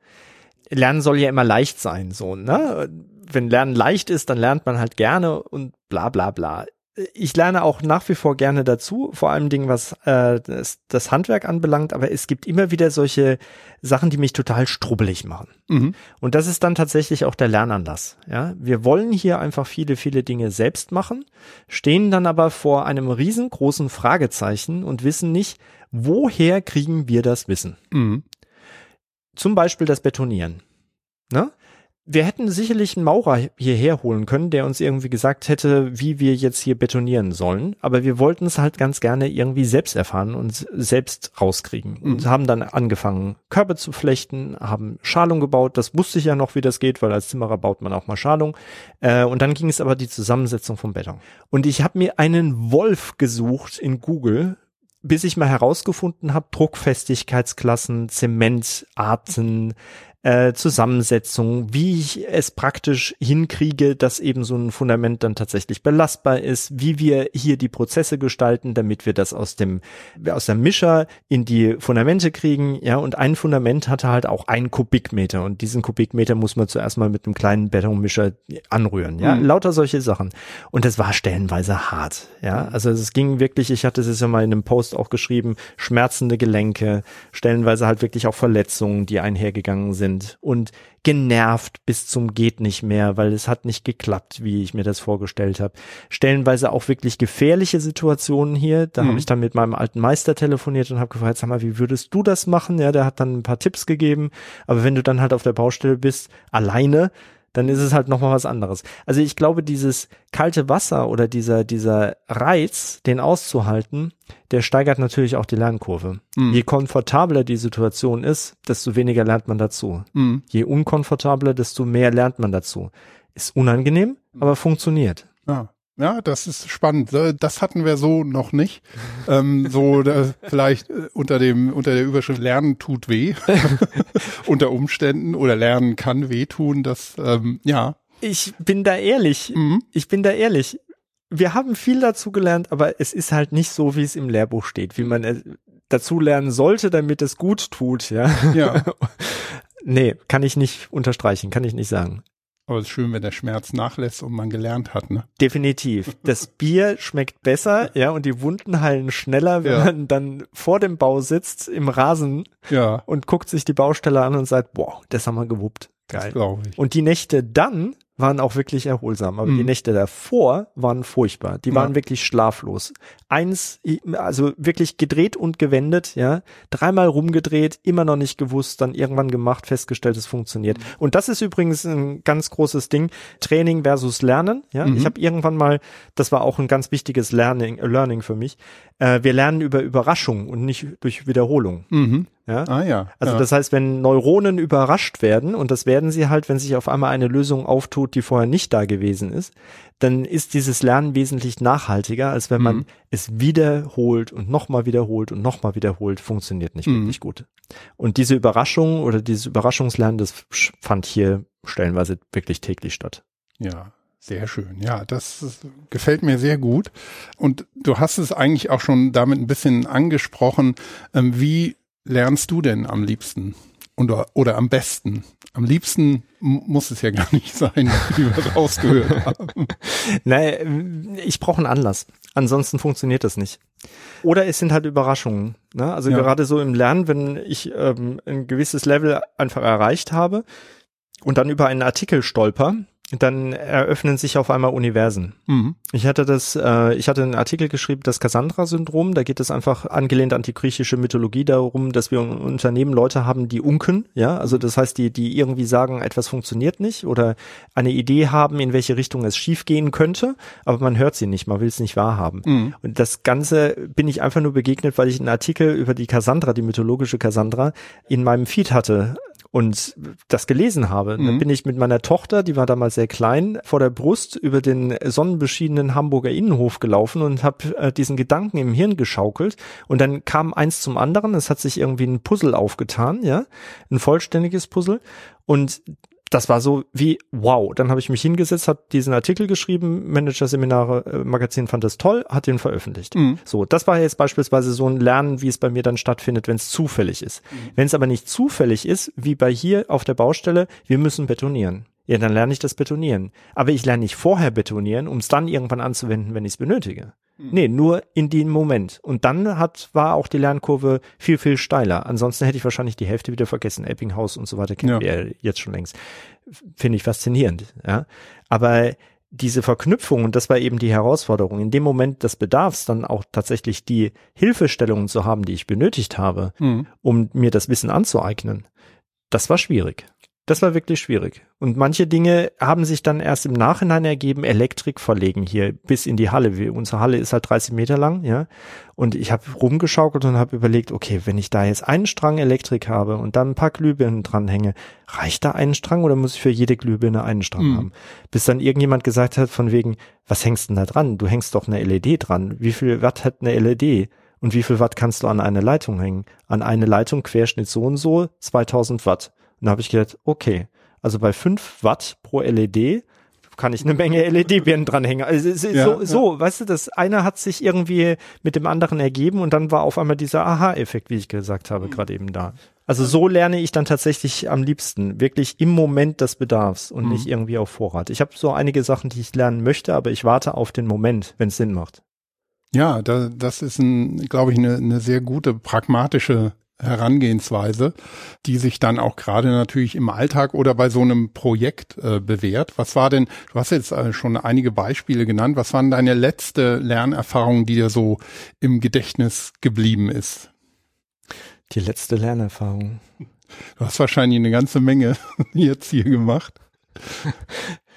Lernen soll ja immer leicht sein, so ne. Wenn Lernen leicht ist, dann lernt man halt gerne und bla bla bla ich lerne auch nach wie vor gerne dazu, vor allem Dingen, was äh, das, das, Handwerk anbelangt, aber es gibt immer wieder solche Sachen, die mich total strubbelig machen. Mhm. Und das ist dann tatsächlich auch der Lernanlass. Ja, wir wollen hier einfach viele, viele Dinge selbst machen, stehen dann aber vor einem riesengroßen Fragezeichen und wissen nicht, woher kriegen wir das Wissen? Mhm. Zum Beispiel das Betonieren. Ne? Wir hätten sicherlich einen Maurer hierher holen können, der uns irgendwie gesagt hätte, wie wir jetzt hier betonieren sollen. Aber wir wollten es halt ganz gerne irgendwie selbst erfahren und selbst rauskriegen. Mhm. Und haben dann angefangen, Körbe zu flechten, haben Schalung gebaut. Das wusste ich ja noch, wie das geht, weil als Zimmerer baut man auch mal Schalung. Äh, und dann ging es aber die Zusammensetzung vom Beton. Und ich habe mir einen Wolf gesucht in Google, bis ich mal herausgefunden habe, Druckfestigkeitsklassen, Zementarten, äh, Zusammensetzung, wie ich es praktisch hinkriege, dass eben so ein Fundament dann tatsächlich belastbar ist, wie wir hier die Prozesse gestalten, damit wir das aus dem aus der Mischer in die Fundamente kriegen, ja, und ein Fundament hatte halt auch ein Kubikmeter und diesen Kubikmeter muss man zuerst mal mit einem kleinen Betonmischer anrühren, ja, mhm. lauter solche Sachen. Und das war stellenweise hart, ja, also es ging wirklich, ich hatte es ja mal in einem Post auch geschrieben, schmerzende Gelenke, stellenweise halt wirklich auch Verletzungen, die einhergegangen sind sind und genervt bis zum geht nicht mehr, weil es hat nicht geklappt, wie ich mir das vorgestellt habe. Stellenweise auch wirklich gefährliche Situationen hier. Da mhm. habe ich dann mit meinem alten Meister telefoniert und habe gefragt, sag mal, wie würdest du das machen? Ja, der hat dann ein paar Tipps gegeben. Aber wenn du dann halt auf der Baustelle bist, alleine, dann ist es halt nochmal was anderes. Also ich glaube, dieses kalte Wasser oder dieser, dieser Reiz, den auszuhalten, der steigert natürlich auch die Lernkurve. Mhm. Je komfortabler die Situation ist, desto weniger lernt man dazu. Mhm. Je unkomfortabler, desto mehr lernt man dazu. Ist unangenehm, mhm. aber funktioniert. Ja. Das ist spannend. Äh, das hatten wir so noch nicht. ähm, so da, vielleicht äh, unter dem unter der Überschrift Lernen tut weh *laughs* *laughs* unter Umständen oder Lernen kann wehtun. Das ähm, ja. Ich bin da ehrlich. Mhm. Ich bin da ehrlich. Wir haben viel dazu gelernt, aber es ist halt nicht so, wie es im Lehrbuch steht, wie man äh, dazu lernen sollte, damit es gut tut. Ja. Ja. *laughs* nee, kann ich nicht unterstreichen, kann ich nicht sagen. Aber es ist schön, wenn der Schmerz nachlässt und man gelernt hat, ne? Definitiv. Das *laughs* Bier schmeckt besser, ja, und die Wunden heilen schneller, wenn ja. man dann vor dem Bau sitzt im Rasen ja. und guckt sich die Baustelle an und sagt, boah, das haben wir gewuppt. Geil. Glaube ich. Und die Nächte dann waren auch wirklich erholsam, aber mhm. die Nächte davor waren furchtbar. Die waren ja. wirklich schlaflos. Eins, also wirklich gedreht und gewendet, ja, dreimal rumgedreht, immer noch nicht gewusst, dann irgendwann gemacht, festgestellt, es funktioniert. Mhm. Und das ist übrigens ein ganz großes Ding, Training versus Lernen. Ja, mhm. ich habe irgendwann mal, das war auch ein ganz wichtiges Learning, Learning für mich. Äh, wir lernen über Überraschung und nicht durch Wiederholung. Ja? Ah ja. Also ja. das heißt, wenn Neuronen überrascht werden, und das werden sie halt, wenn sich auf einmal eine Lösung auftut, die vorher nicht da gewesen ist, dann ist dieses Lernen wesentlich nachhaltiger, als wenn man mhm. es wiederholt und nochmal wiederholt und nochmal wiederholt, funktioniert nicht mhm. wirklich gut. Und diese Überraschung oder dieses Überraschungslernen, das fand hier stellenweise wirklich täglich statt. Ja, sehr schön. Ja, das gefällt mir sehr gut. Und du hast es eigentlich auch schon damit ein bisschen angesprochen, ähm, wie lernst du denn am liebsten? Oder, oder am besten? Am liebsten muss es ja gar *laughs* nicht sein, wie wir rausgehört haben. *laughs* Naja, ich brauche einen Anlass. Ansonsten funktioniert das nicht. Oder es sind halt Überraschungen. Ne? Also ja. gerade so im Lernen, wenn ich ähm, ein gewisses Level einfach erreicht habe und dann über einen Artikel stolper, dann eröffnen sich auf einmal Universen. Mhm. Ich hatte das, äh, ich hatte einen Artikel geschrieben, das Cassandra-Syndrom. Da geht es einfach angelehnt an die griechische Mythologie darum, dass wir in Unternehmen Leute haben, die unken, ja, also das heißt, die, die irgendwie sagen, etwas funktioniert nicht oder eine Idee haben, in welche Richtung es schiefgehen könnte, aber man hört sie nicht, man will es nicht wahrhaben. Mhm. Und das Ganze bin ich einfach nur begegnet, weil ich einen Artikel über die Cassandra, die mythologische Cassandra, in meinem Feed hatte und das gelesen habe. Mhm. Dann bin ich mit meiner Tochter, die war damals sehr klein, vor der Brust über den sonnenbeschienenen Hamburger Innenhof gelaufen und habe äh, diesen Gedanken im Hirn geschaukelt und dann kam eins zum anderen. Es hat sich irgendwie ein Puzzle aufgetan, ja, ein vollständiges Puzzle und das war so wie wow. Dann habe ich mich hingesetzt, habe diesen Artikel geschrieben, Manager-Seminare äh, Magazin fand das toll, hat den veröffentlicht. Mhm. So, das war jetzt beispielsweise so ein Lernen, wie es bei mir dann stattfindet, wenn es zufällig ist. Mhm. Wenn es aber nicht zufällig ist, wie bei hier auf der Baustelle, wir müssen betonieren. Ja, dann lerne ich das Betonieren. Aber ich lerne nicht vorher Betonieren, um es dann irgendwann anzuwenden, wenn ich es benötige. Mhm. Nee, nur in dem Moment. Und dann hat, war auch die Lernkurve viel, viel steiler. Ansonsten hätte ich wahrscheinlich die Hälfte wieder vergessen. Eppinghaus und so weiter kennen ja. wir jetzt schon längst. Finde ich faszinierend, ja. Aber diese Verknüpfung, und das war eben die Herausforderung, in dem Moment des Bedarfs dann auch tatsächlich die Hilfestellungen zu haben, die ich benötigt habe, mhm. um mir das Wissen anzueignen, das war schwierig. Das war wirklich schwierig. Und manche Dinge haben sich dann erst im Nachhinein ergeben, Elektrik verlegen hier bis in die Halle. Wir, unsere Halle ist halt 30 Meter lang, ja. Und ich habe rumgeschaukelt und habe überlegt, okay, wenn ich da jetzt einen Strang Elektrik habe und dann ein paar Glühbirnen dranhänge, reicht da einen Strang oder muss ich für jede Glühbirne einen Strang mhm. haben? Bis dann irgendjemand gesagt hat, von wegen, was hängst denn da dran? Du hängst doch eine LED dran. Wie viel Watt hat eine LED? Und wie viel Watt kannst du an eine Leitung hängen? An eine Leitung Querschnitt so und so 2000 Watt. Und da habe ich gedacht, okay, also bei 5 Watt pro LED kann ich eine Menge LED-Birnen dranhängen. Also ja, so, so, weißt du, das eine hat sich irgendwie mit dem anderen ergeben und dann war auf einmal dieser Aha-Effekt, wie ich gesagt habe, mhm. gerade eben da. Also so lerne ich dann tatsächlich am liebsten, wirklich im Moment des Bedarfs und mhm. nicht irgendwie auf Vorrat. Ich habe so einige Sachen, die ich lernen möchte, aber ich warte auf den Moment, wenn es Sinn macht. Ja, da, das ist, ein, glaube ich, eine, eine sehr gute pragmatische Herangehensweise, die sich dann auch gerade natürlich im Alltag oder bei so einem Projekt äh, bewährt. Was war denn, du hast jetzt äh, schon einige Beispiele genannt, was waren deine letzte Lernerfahrung, die dir so im Gedächtnis geblieben ist? Die letzte Lernerfahrung. Du hast wahrscheinlich eine ganze Menge *laughs* jetzt hier gemacht. *laughs*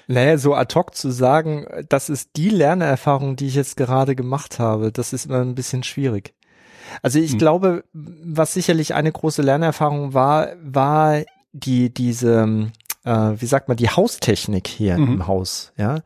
Naja, so ad hoc zu sagen, das ist die Lernerfahrung, die ich jetzt gerade gemacht habe, das ist immer ein bisschen schwierig. Also ich hm. glaube, was sicherlich eine große Lernerfahrung war, war die, diese, äh, wie sagt man, die Haustechnik hier mhm. im Haus, ja.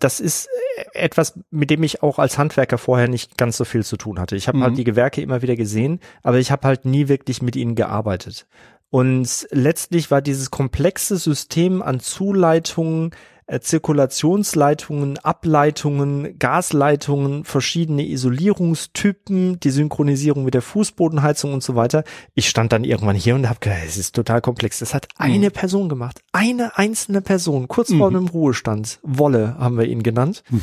Das ist etwas, mit dem ich auch als Handwerker vorher nicht ganz so viel zu tun hatte. Ich habe halt mhm. halt die Gewerke immer wieder gesehen, aber ich habe halt nie wirklich mit ihnen gearbeitet. Und letztlich war dieses komplexe System an Zuleitungen äh, Zirkulationsleitungen, Ableitungen, Gasleitungen, verschiedene Isolierungstypen, die Synchronisierung mit der Fußbodenheizung und so weiter. Ich stand dann irgendwann hier und habe gedacht, es ist total komplex. Das hat mhm. eine Person gemacht. Eine einzelne Person, kurz vor mhm. einem Ruhestand. Wolle haben wir ihn genannt. Mhm.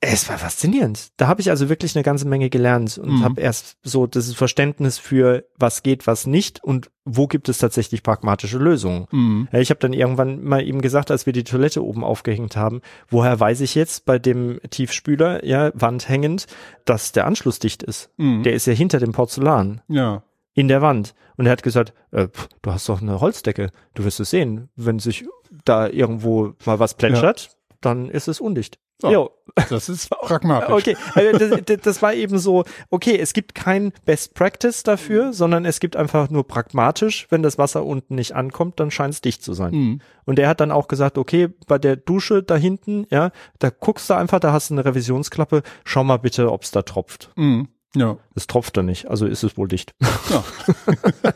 Es war faszinierend. Da habe ich also wirklich eine ganze Menge gelernt und mhm. habe erst so das Verständnis für was geht, was nicht und wo gibt es tatsächlich pragmatische Lösungen. Mhm. Ich habe dann irgendwann mal ihm gesagt, als wir die Toilette oben aufgehängt haben, woher weiß ich jetzt bei dem Tiefspüler, ja, Wand hängend, dass der Anschluss dicht ist. Mhm. Der ist ja hinter dem Porzellan. Ja. In der Wand. Und er hat gesagt, äh, pff, du hast doch eine Holzdecke. Du wirst es sehen. Wenn sich da irgendwo mal was plätschert, ja. dann ist es undicht. So, jo. Das ist *laughs* pragmatisch. Okay, also das, das, war eben so, okay, es gibt kein Best Practice dafür, mhm. sondern es gibt einfach nur pragmatisch, wenn das Wasser unten nicht ankommt, dann scheint es dicht zu sein. Mhm. Und er hat dann auch gesagt, okay, bei der Dusche da hinten, ja, da guckst du einfach, da hast du eine Revisionsklappe, schau mal bitte, ob es da tropft. Mhm. Ja. Es tropft da nicht, also ist es wohl dicht. Ja. *laughs*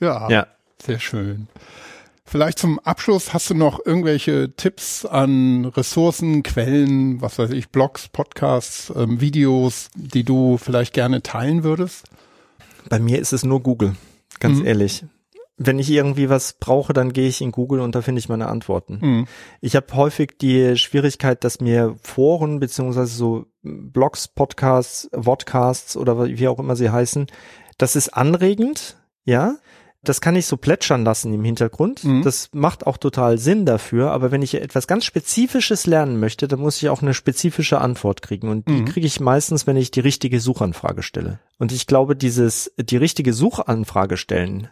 *laughs* ja. ja. Sehr schön. Vielleicht zum Abschluss hast du noch irgendwelche Tipps an Ressourcen, Quellen, was weiß ich, Blogs, Podcasts, ähm, Videos, die du vielleicht gerne teilen würdest? Bei mir ist es nur Google, ganz Mhm. ehrlich. Wenn ich irgendwie was brauche, dann gehe ich in Google und da finde ich meine Antworten. Mhm. Ich habe häufig die Schwierigkeit, dass mir Foren beziehungsweise so Blogs, Podcasts, Vodcasts oder wie auch immer sie heißen, das ist anregend, ja. Das kann ich so plätschern lassen im Hintergrund. Mhm. Das macht auch total Sinn dafür. Aber wenn ich etwas ganz Spezifisches lernen möchte, dann muss ich auch eine spezifische Antwort kriegen. Und die Mhm. kriege ich meistens, wenn ich die richtige Suchanfrage stelle. Und ich glaube, dieses, die richtige Suchanfrage stellen,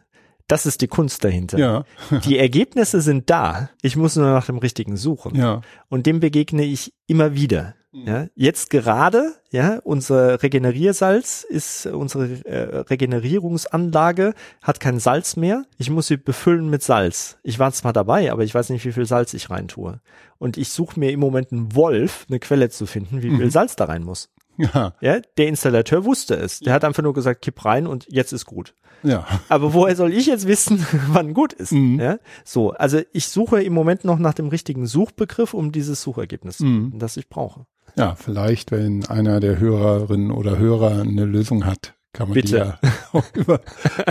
das ist die Kunst dahinter. Ja, *laughs* Die Ergebnisse sind da. Ich muss nur nach dem richtigen suchen. ja. Und dem begegne ich immer wieder. Ja, jetzt gerade, ja, unser Regeneriersalz ist unsere äh, Regenerierungsanlage hat kein Salz mehr. Ich muss sie befüllen mit Salz. Ich war zwar dabei, aber ich weiß nicht, wie viel Salz ich reintue. Und ich suche mir im Moment einen Wolf, eine Quelle zu finden, wie viel Mhm. Salz da rein muss. Ja, Ja, der Installateur wusste es. Der hat einfach nur gesagt, kipp rein und jetzt ist gut. ja. Aber woher soll ich jetzt wissen, *laughs* wann gut ist? Mhm. Ja, so, also ich suche im Moment noch nach dem richtigen Suchbegriff, um dieses Suchergebnis zu Mhm. das ich brauche. Ja, vielleicht, wenn einer der Hörerinnen oder Hörer eine Lösung hat, kann man die Bitte. ja *laughs* auch über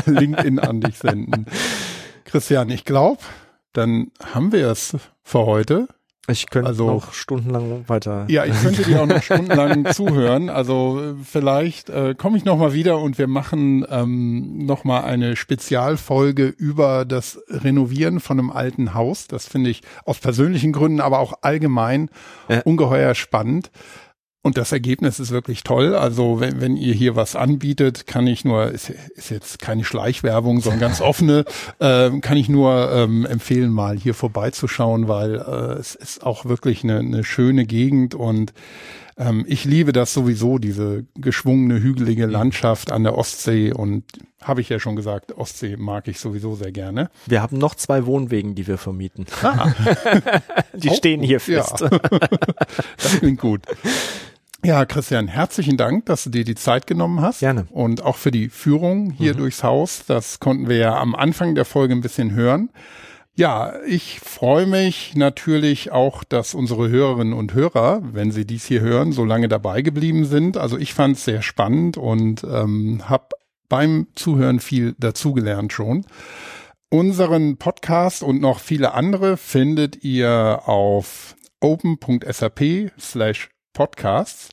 LinkedIn an dich senden. *laughs* Christian, ich glaube, dann haben wir es für heute. Ich könnte Also- noch stundenlang weiter. Ja, ich könnte dir auch noch *laughs* stundenlang zuhören. Also äh, vielleicht äh, komme ich noch mal wieder und wir machen ähm, noch mal eine Spezialfolge über das Renovieren von einem alten Haus. Das finde ich aus persönlichen Gründen, aber auch allgemein Ja. ungeheuer spannend. Und das Ergebnis ist wirklich toll. Also wenn, wenn ihr hier was anbietet, kann ich nur, ist, ist jetzt keine Schleichwerbung, sondern ganz *laughs* offene, ähm, kann ich nur ähm, empfehlen, mal hier vorbeizuschauen, weil äh, es ist auch wirklich eine, eine schöne Gegend und ähm, ich liebe das sowieso, diese geschwungene, hügelige Landschaft an der Ostsee und habe ich ja schon gesagt, Ostsee mag ich sowieso sehr gerne. Wir haben noch zwei Wohnwegen, die wir vermieten. *laughs* die Oh, stehen hier ja. fest. *laughs* Das klingt gut. Ja, Christian, herzlichen Dank, dass du dir die Zeit genommen hast. Gerne. Und auch für die Führung hier durchs Haus. Das konnten wir ja am Anfang der Folge ein bisschen hören. Ja, ich freue mich natürlich auch, dass unsere Hörerinnen und Hörer, wenn sie dies hier hören, so lange dabei geblieben sind. Also ich fand es sehr spannend und ähm, habe beim Zuhören viel dazugelernt schon. Unseren Podcast und noch viele andere findet ihr auf open.sap slash podcasts.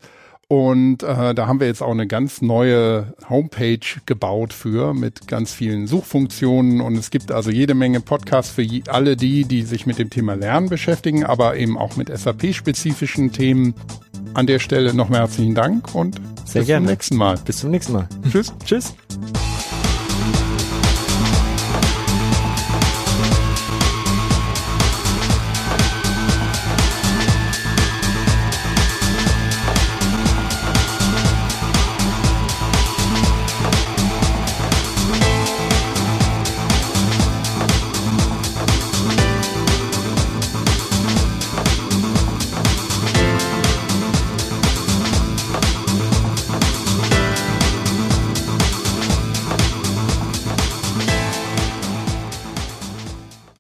Und äh, da haben wir jetzt auch eine ganz neue Homepage gebaut für mit ganz vielen Suchfunktionen. Und es gibt also jede Menge Podcasts für je, alle die, die sich mit dem Thema Lernen beschäftigen, aber eben auch mit SAP-spezifischen Themen. An der Stelle nochmal herzlichen Dank und Sehr bis gerne. zum nächsten Mal. Bis zum nächsten Mal. Tschüss. Tschüss.